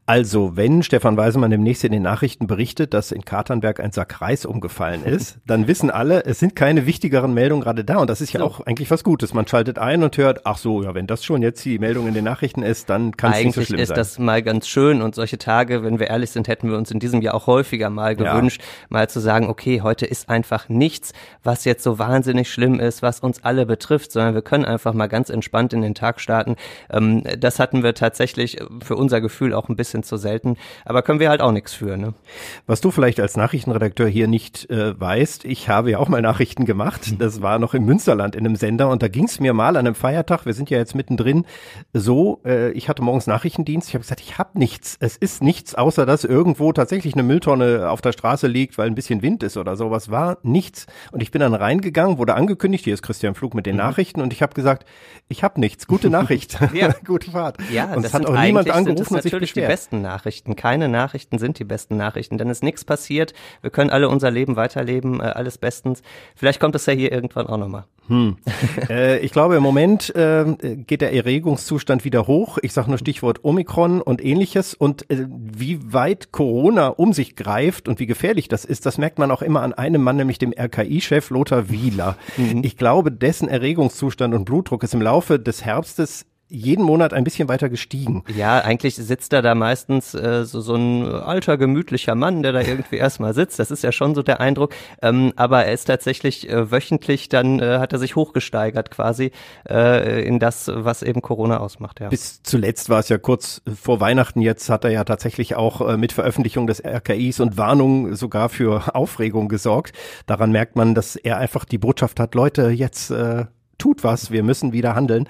Also, wenn Stefan Weisemann demnächst in den Nachrichten berichtet, dass in Katernberg ein Sack Reis umgefallen ist, dann wissen alle, es sind keine wichtigeren Meldungen gerade da. Und das ist ja So. auch eigentlich was Gutes. Man schaltet ein und hört, ach so, ja, wenn das schon jetzt die Meldung in den Nachrichten ist, dann kann es nicht so Eigentlich schlimm ist sein. das mal ganz schön und solche Tage, wenn wir ehrlich sind, hätten wir uns in diesem Jahr auch häufiger mal Ja. gewünscht, mal zu sagen, okay, heute ist einfach nichts, was jetzt so wahnsinnig schlimm ist, was uns alle betrifft, sondern wir können einfach mal ganz entspannt in den Tag starten. Ähm, das hatten wir tatsächlich für unser Gefühl auch ein bisschen zu selten, aber können wir halt auch nichts für. Ne? Was du vielleicht als Nachrichtenredakteur hier nicht äh, weißt, ich habe ja auch mal Nachrichten gemacht. Das war noch im Münsterland in einem Sender und da ging es mir mal an einem Feiertag, wir sind ja jetzt mittendrin, so, äh, ich hatte morgens Nachrichtendienst, ich habe gesagt, ich habe nichts. Es ist nichts, außer dass irgendwo tatsächlich eine Mülltonne auf der Straße liegt, weil ein bisschen Wind ist oder sowas war. Nichts. Und ich bin dann reingegangen, wurde angekündigt, hier ist Christian Flug mit den Nachrichten und ich habe gesagt, ich habe nichts. Gute Nachricht. Ja. Gute Fahrt. Ja, und das hat sind auch niemand eigentlich sind das angerufen und sich natürlich die beschwert. besten Nachrichten. Keine Nachrichten sind die besten Nachrichten, denn es ist nichts passiert. Wir können alle unser Leben weiterleben, äh, alles bestens. Vielleicht kommt es ja hier irgendwann auch nochmal. Hm. äh, ich glaube, im Moment äh, geht der Erregungszustand wieder hoch. Ich sage nur Stichwort Omikron und ähnliches. Und äh, wie weit Corona um sich greift und wie gefährlich das ist, das merkt man auch immer an einem Mann, nämlich dem RKI-Chef Lothar Wieler. Ich glaube, dessen Erregungszustand und Blutdruck ist im Laufe des Herbstes jeden Monat ein bisschen weiter gestiegen. Ja, eigentlich sitzt da da meistens äh, so, so ein alter, gemütlicher Mann, der da irgendwie erstmal sitzt. Das ist ja schon so der Eindruck. Ähm, aber er ist tatsächlich äh, wöchentlich, dann äh, hat er sich hochgesteigert quasi äh, in das, was eben Corona ausmacht. Ja. Bis zuletzt war es ja kurz vor Weihnachten. Jetzt hat er ja tatsächlich auch äh, mit Veröffentlichung des RKIs und Warnung sogar für Aufregung gesorgt. Daran merkt man, dass er einfach die Botschaft hat, Leute, jetzt äh, tut was, wir müssen wieder handeln.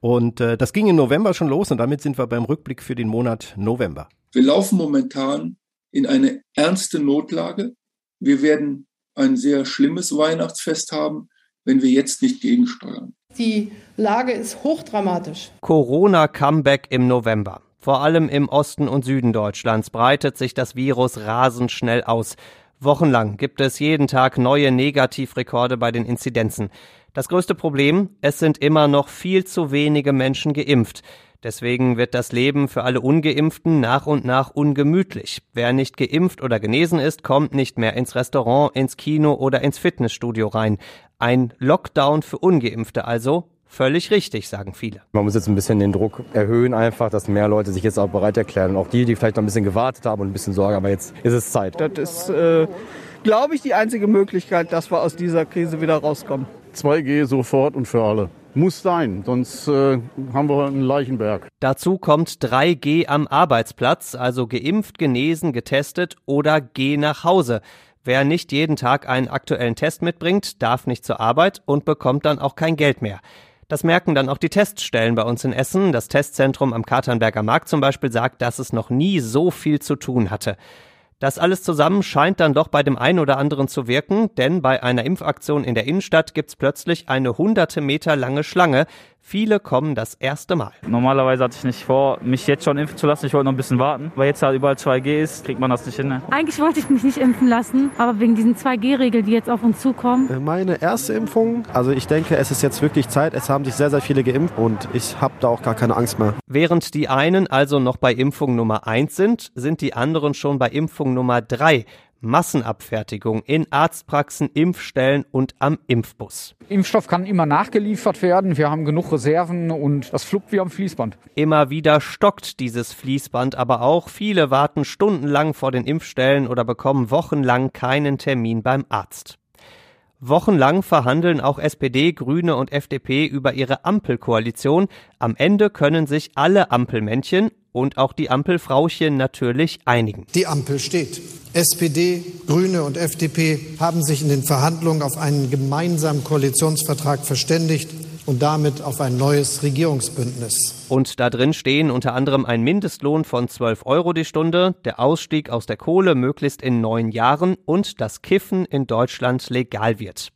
Und äh, das ging im November schon los und damit sind wir beim Rückblick für den Monat November. Wir laufen momentan in eine ernste Notlage. Wir werden ein sehr schlimmes Weihnachtsfest haben, wenn wir jetzt nicht gegensteuern. Die Lage ist hochdramatisch. Corona-Comeback im November. Vor allem im Osten und Süden Deutschlands breitet sich das Virus rasend schnell aus. Wochenlang gibt es jeden Tag neue Negativrekorde bei den Inzidenzen. Das größte Problem, es sind immer noch viel zu wenige Menschen geimpft. Deswegen wird das Leben für alle Ungeimpften nach und nach ungemütlich. Wer nicht geimpft oder genesen ist, kommt nicht mehr ins Restaurant, ins Kino oder ins Fitnessstudio rein. Ein Lockdown für Ungeimpfte also. Völlig richtig, sagen viele. Man muss jetzt ein bisschen den Druck erhöhen, einfach, dass mehr Leute sich jetzt auch bereit erklären. Und auch die, die vielleicht noch ein bisschen gewartet haben und ein bisschen Sorge, aber jetzt ist es Zeit. Das ist, äh, glaube ich, die einzige Möglichkeit, dass wir aus dieser Krise wieder rauskommen. 2G sofort und für alle. muss sein, sonst äh, haben wir einen Leichenberg. Dazu kommt 3G am Arbeitsplatz, also geimpft, genesen, getestet oder geh nach Hause. Wer nicht jeden Tag einen aktuellen Test mitbringt, darf nicht zur Arbeit und bekommt dann auch kein Geld mehr. Das merken dann auch die Teststellen bei uns in Essen. Das Testzentrum am Katernberger Markt zum Beispiel sagt, dass es noch nie so viel zu tun hatte. Das alles zusammen scheint dann doch bei dem einen oder anderen zu wirken, denn bei einer Impfaktion in der Innenstadt gibt's plötzlich eine hunderte Meter lange Schlange. Viele kommen das erste Mal. Normalerweise hatte ich nicht vor, mich jetzt schon impfen zu lassen. Ich wollte noch ein bisschen warten. Weil jetzt halt überall 2G ist, kriegt man das nicht hin. Ne? Eigentlich wollte ich mich nicht impfen lassen, aber wegen diesen 2G-Regeln, die jetzt auf uns zukommen. Äh, meine erste Impfung, also ich denke, es ist jetzt wirklich Zeit. Es haben sich sehr, sehr viele geimpft und ich habe da auch gar keine Angst mehr. Während die einen also noch bei Impfung Nummer 1 sind, sind die anderen schon bei Impfung Nummer 3. Massenabfertigung in Arztpraxen, Impfstellen und am Impfbus. Impfstoff kann immer nachgeliefert werden. Wir haben genug Reserven und das fluppt wie am Fließband. Immer wieder stockt dieses Fließband aber auch. Viele warten stundenlang vor den Impfstellen oder bekommen wochenlang keinen Termin beim Arzt. Wochenlang verhandeln auch SPD, Grüne und FDP über ihre Ampelkoalition. Am Ende können sich alle Ampelmännchen und auch die Ampelfrauchen natürlich einigen. Die Ampel steht. SPD, Grüne und FDP haben sich in den Verhandlungen auf einen gemeinsamen Koalitionsvertrag verständigt und damit auf ein neues Regierungsbündnis. Und da drin stehen unter anderem ein Mindestlohn von 12 Euro die Stunde, der Ausstieg aus der Kohle möglichst in neun Jahren und dass Kiffen in Deutschland legal wird.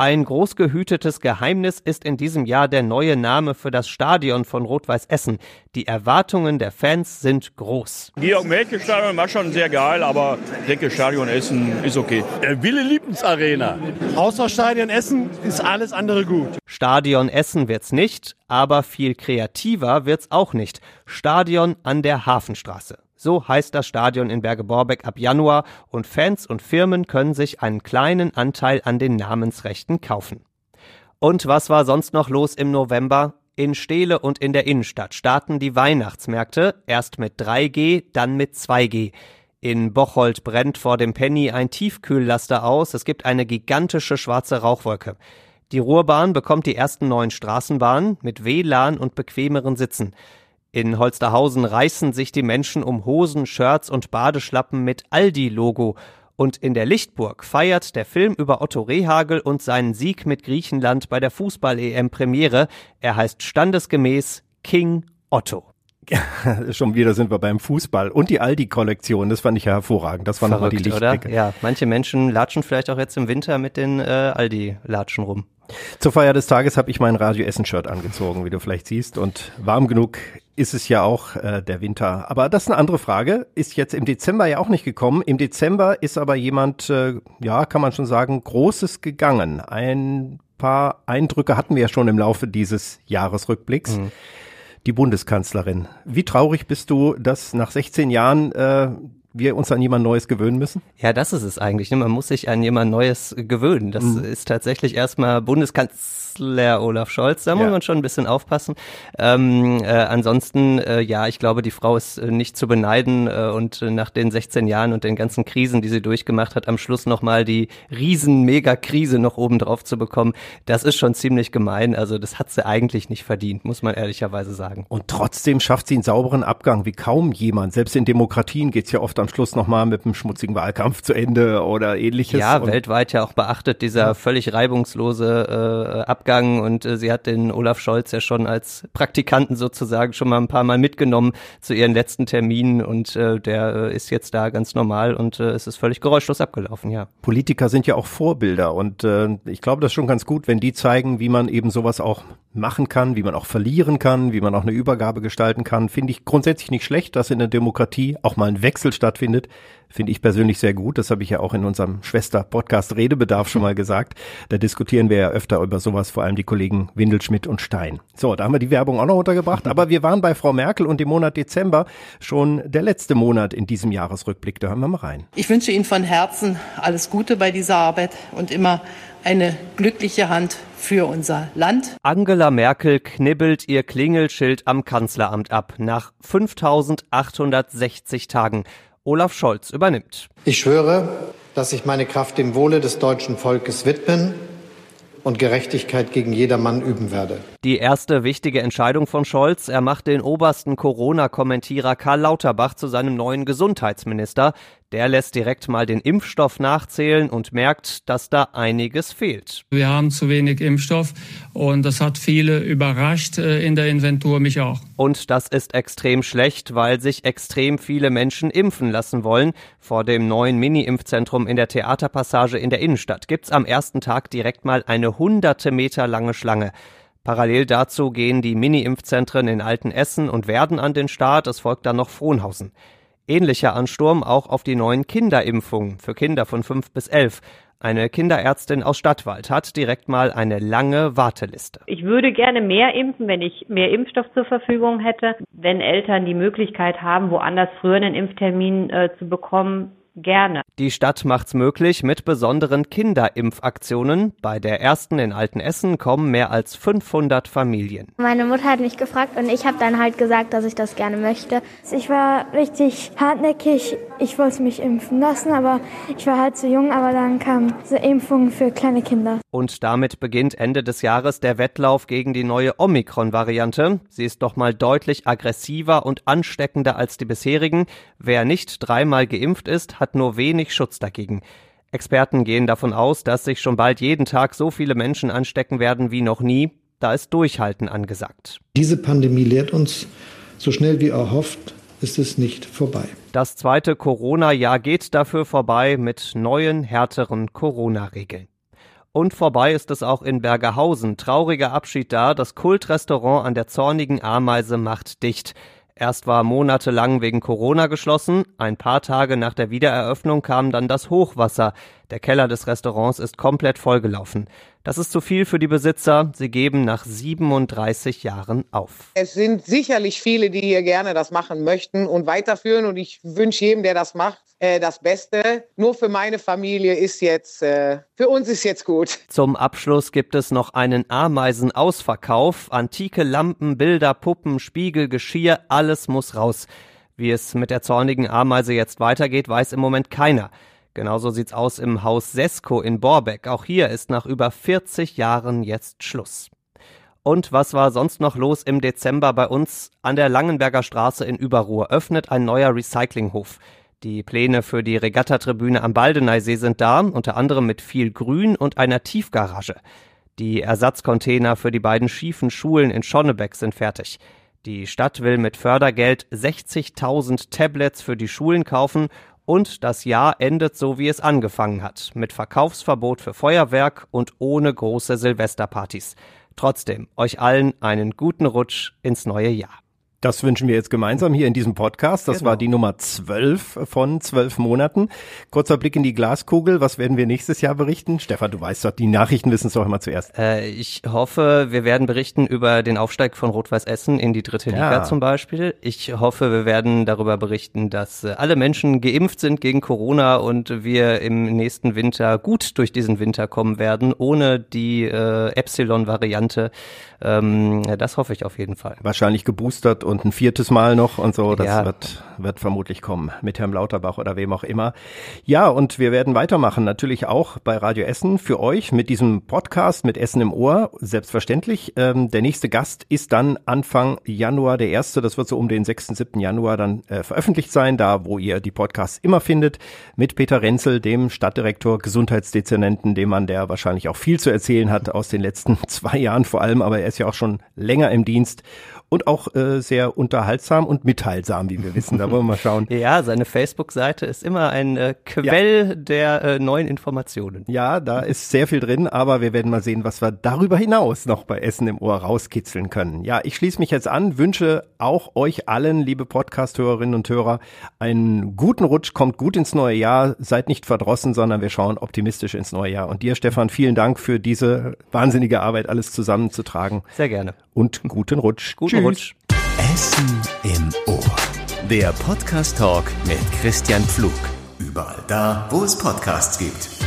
Ein groß gehütetes Geheimnis ist in diesem Jahr der neue Name für das Stadion von Rot-Weiß Essen. Die Erwartungen der Fans sind groß. Georg Melke Stadion war schon sehr geil, aber ich denke Stadion Essen ist okay. Der Wille Liebens Arena. Außer Stadion Essen ist alles andere gut. Stadion Essen wird's nicht, aber viel kreativer wird's auch nicht. Stadion an der Hafenstraße. So heißt das Stadion in Berge-Borbeck ab Januar und Fans und Firmen können sich einen kleinen Anteil an den Namensrechten kaufen. Und was war sonst noch los im November? In Steele und in der Innenstadt starten die Weihnachtsmärkte, erst mit 3G, dann mit 2G. In Bocholt brennt vor dem Penny ein Tiefkühllaster aus, es gibt eine gigantische schwarze Rauchwolke. Die Ruhrbahn bekommt die ersten neuen Straßenbahnen mit WLAN und bequemeren Sitzen. In Holsterhausen reißen sich die Menschen um Hosen, Shirts und Badeschlappen mit Aldi-Logo. Und in der Lichtburg feiert der Film über Otto Rehagel und seinen Sieg mit Griechenland bei der Fußball-EM Premiere. Er heißt standesgemäß King Otto. Schon wieder sind wir beim Fußball und die Aldi-Kollektion. Das fand ich ja hervorragend. Das war nochmal die Lichtblicke. Oder? Ja, manche Menschen latschen vielleicht auch jetzt im Winter mit den äh, Aldi-Latschen rum. Zur Feier des Tages habe ich mein Radio Essen Shirt angezogen, wie du vielleicht siehst. Und warm genug ist es ja auch äh, der Winter. Aber das ist eine andere Frage. Ist jetzt im Dezember ja auch nicht gekommen. Im Dezember ist aber jemand, äh, ja, kann man schon sagen, Großes gegangen. Ein paar Eindrücke hatten wir ja schon im Laufe dieses Jahresrückblicks. Mhm. Die Bundeskanzlerin. Wie traurig bist du, dass nach 16 Jahren äh, wir uns an jemand Neues gewöhnen müssen? Ja, das ist es eigentlich. Ne? Man muss sich an jemand Neues gewöhnen. Das mhm. ist tatsächlich erstmal Bundeskanzler Olaf Scholz. Da muss ja. man schon ein bisschen aufpassen. Ähm, äh, ansonsten, äh, ja, ich glaube, die Frau ist äh, nicht zu beneiden äh, und äh, nach den 16 Jahren und den ganzen Krisen, die sie durchgemacht hat, am Schluss nochmal die riesen Mega-Krise noch oben drauf zu bekommen, das ist schon ziemlich gemein. Also das hat sie eigentlich nicht verdient, muss man ehrlicherweise sagen. Und trotzdem schafft sie einen sauberen Abgang wie kaum jemand. Selbst in Demokratien geht's ja oft am Schluss nochmal mit einem schmutzigen Wahlkampf zu Ende oder ähnliches. Ja, weltweit ja auch beachtet, dieser ja. völlig reibungslose äh, Abgang und äh, sie hat den Olaf Scholz ja schon als Praktikanten sozusagen schon mal ein paar Mal mitgenommen zu ihren letzten Terminen und äh, der äh, ist jetzt da ganz normal und äh, es ist völlig geräuschlos abgelaufen, ja. Politiker sind ja auch Vorbilder und äh, ich glaube, das ist schon ganz gut, wenn die zeigen, wie man eben sowas auch machen kann, wie man auch verlieren kann, wie man auch eine Übergabe gestalten kann, finde ich grundsätzlich nicht schlecht, dass in der Demokratie auch mal ein Wechsel stattfindet. Finde ich persönlich sehr gut. Das habe ich ja auch in unserem Schwester-Podcast Redebedarf schon mal gesagt. Da diskutieren wir ja öfter über sowas, vor allem die Kollegen Windelschmidt und Stein. So, da haben wir die Werbung auch noch untergebracht. Aber wir waren bei Frau Merkel und im Monat Dezember schon der letzte Monat in diesem Jahresrückblick. Da hören wir mal rein. Ich wünsche Ihnen von Herzen alles Gute bei dieser Arbeit und immer eine glückliche Hand für unser Land. Angela Merkel knibbelt ihr Klingelschild am Kanzleramt ab nach 5860 Tagen. Olaf Scholz übernimmt. Ich schwöre, dass ich meine Kraft dem Wohle des deutschen Volkes widmen und Gerechtigkeit gegen jedermann üben werde. Die erste wichtige Entscheidung von Scholz, er macht den obersten Corona-Kommentierer Karl Lauterbach zu seinem neuen Gesundheitsminister. Der lässt direkt mal den Impfstoff nachzählen und merkt, dass da einiges fehlt. Wir haben zu wenig Impfstoff und das hat viele überrascht äh, in der Inventur, mich auch. Und das ist extrem schlecht, weil sich extrem viele Menschen impfen lassen wollen. Vor dem neuen Mini-Impfzentrum in der Theaterpassage in der Innenstadt gibt's am ersten Tag direkt mal eine hunderte Meter lange Schlange. Parallel dazu gehen die Mini-Impfzentren in Altenessen und Werden an den Start. Es folgt dann noch Frohnhausen. Ähnlicher Ansturm auch auf die neuen Kinderimpfungen für Kinder von 5 bis 11. Eine Kinderärztin aus Stadtwald hat direkt mal eine lange Warteliste. Ich würde gerne mehr impfen, wenn ich mehr Impfstoff zur Verfügung hätte. Wenn Eltern die Möglichkeit haben, woanders früher einen Impftermin äh, zu bekommen, gerne. Die Stadt macht's möglich mit besonderen Kinderimpfaktionen. Bei der ersten in Altenessen kommen mehr als 500 Familien. Meine Mutter hat mich gefragt und ich habe dann halt gesagt, dass ich das gerne möchte. Ich war richtig hartnäckig. Ich wollte mich impfen lassen, aber ich war halt zu jung, aber dann kam so Impfung für kleine Kinder. Und damit beginnt Ende des Jahres der Wettlauf gegen die neue Omikron-Variante. Sie ist doch mal deutlich aggressiver und ansteckender als die bisherigen. Wer nicht dreimal geimpft ist, hat nur wenig Schutz dagegen. Experten gehen davon aus, dass sich schon bald jeden Tag so viele Menschen anstecken werden wie noch nie. Da ist Durchhalten angesagt. Diese Pandemie lehrt uns, so schnell wie erhofft, ist es nicht vorbei. Das zweite Corona-Jahr geht dafür vorbei mit neuen, härteren Corona-Regeln. Und vorbei ist es auch in Bergerhausen. Trauriger Abschied da. Das Kultrestaurant an der zornigen Ameise macht dicht. Erst war monatelang wegen Corona geschlossen, ein paar Tage nach der Wiedereröffnung kam dann das Hochwasser. Der Keller des Restaurants ist komplett vollgelaufen. Das ist zu viel für die Besitzer. Sie geben nach 37 Jahren auf. Es sind sicherlich viele, die hier gerne das machen möchten und weiterführen. Und ich wünsche jedem, der das macht, äh, das Beste. Nur für meine Familie ist jetzt, äh, für uns ist jetzt gut. Zum Abschluss gibt es noch einen Ameisenausverkauf. Antike Lampen, Bilder, Puppen, Spiegel, Geschirr, alles muss raus. Wie es mit der zornigen Ameise jetzt weitergeht, weiß im Moment keiner. Genauso sieht's aus im Haus Sesko in Borbeck. Auch hier ist nach über 40 Jahren jetzt Schluss. Und was war sonst noch los im Dezember bei uns? An der Langenberger Straße in Überruhr öffnet ein neuer Recyclinghof. Die Pläne für die Regattatribüne am Baldeneysee sind da, unter anderem mit viel Grün und einer Tiefgarage. Die Ersatzcontainer für die beiden schiefen Schulen in Schonnebeck sind fertig. Die Stadt will mit Fördergeld 60.000 Tablets für die Schulen kaufen und das Jahr endet so, wie es angefangen hat, mit Verkaufsverbot für Feuerwerk und ohne große Silvesterpartys. Trotzdem, euch allen einen guten Rutsch ins neue Jahr. Das wünschen wir jetzt gemeinsam hier in diesem Podcast. Das Genau. war die Nummer 12 von zwölf Monaten. Kurzer Blick in die Glaskugel. Was werden wir nächstes Jahr berichten? Stefan, du weißt doch, die Nachrichten wissen es doch immer zuerst. Äh, ich hoffe, wir werden berichten über den Aufstieg von Rot-Weiß Essen in die dritte Liga Ja. zum Beispiel. Ich hoffe, wir werden darüber berichten, dass äh, alle Menschen geimpft sind gegen Corona und wir im nächsten Winter gut durch diesen Winter kommen werden, ohne die äh, Epsilon-Variante. Ähm, das hoffe ich auf jeden Fall. Wahrscheinlich geboostert und ein viertes Mal noch und so. Das Ja. wird, wird vermutlich kommen mit Herrn Lauterbach oder wem auch immer. Ja, und wir werden weitermachen, natürlich auch bei Radio Essen für euch mit diesem Podcast mit Essen im Ohr. Selbstverständlich. Ähm, der nächste Gast ist dann Anfang Januar der erste. Das wird so um den 6., 7. Januar dann äh, veröffentlicht sein, da wo ihr die Podcasts immer findet, mit Peter Renzel, dem Stadtdirektor, Gesundheitsdezernenten, dem Mann, der wahrscheinlich auch viel zu erzählen hat aus den letzten zwei Jahren vor allem, aber er ist ja auch schon länger im Dienst und auch äh, sehr unterhaltsam und mitteilsam, wie wir wissen. Da wollen wir mal schauen. Ja, seine Facebook-Seite ist immer ein äh, Quell der äh, neuen Informationen. Ja, da ist sehr viel drin, aber wir werden mal sehen, was wir darüber hinaus noch bei Essen im Ohr rauskitzeln können. Ja, ich schließe mich jetzt an, wünsche auch euch allen, liebe Podcast-Hörerinnen und Hörer, einen guten Rutsch, kommt gut ins neue Jahr, seid nicht verdrossen, sondern wir schauen optimistisch ins neue Jahr. Und dir, Stefan, vielen Dank für diese wahnsinnige Arbeit, alles zusammenzutragen. Sehr gerne. Und guten Rutsch. Guten Tschüss. Rutsch. Essen im Ohr. Der Podcast Talk mit Christian Pflug. Überall da, wo es Podcasts gibt.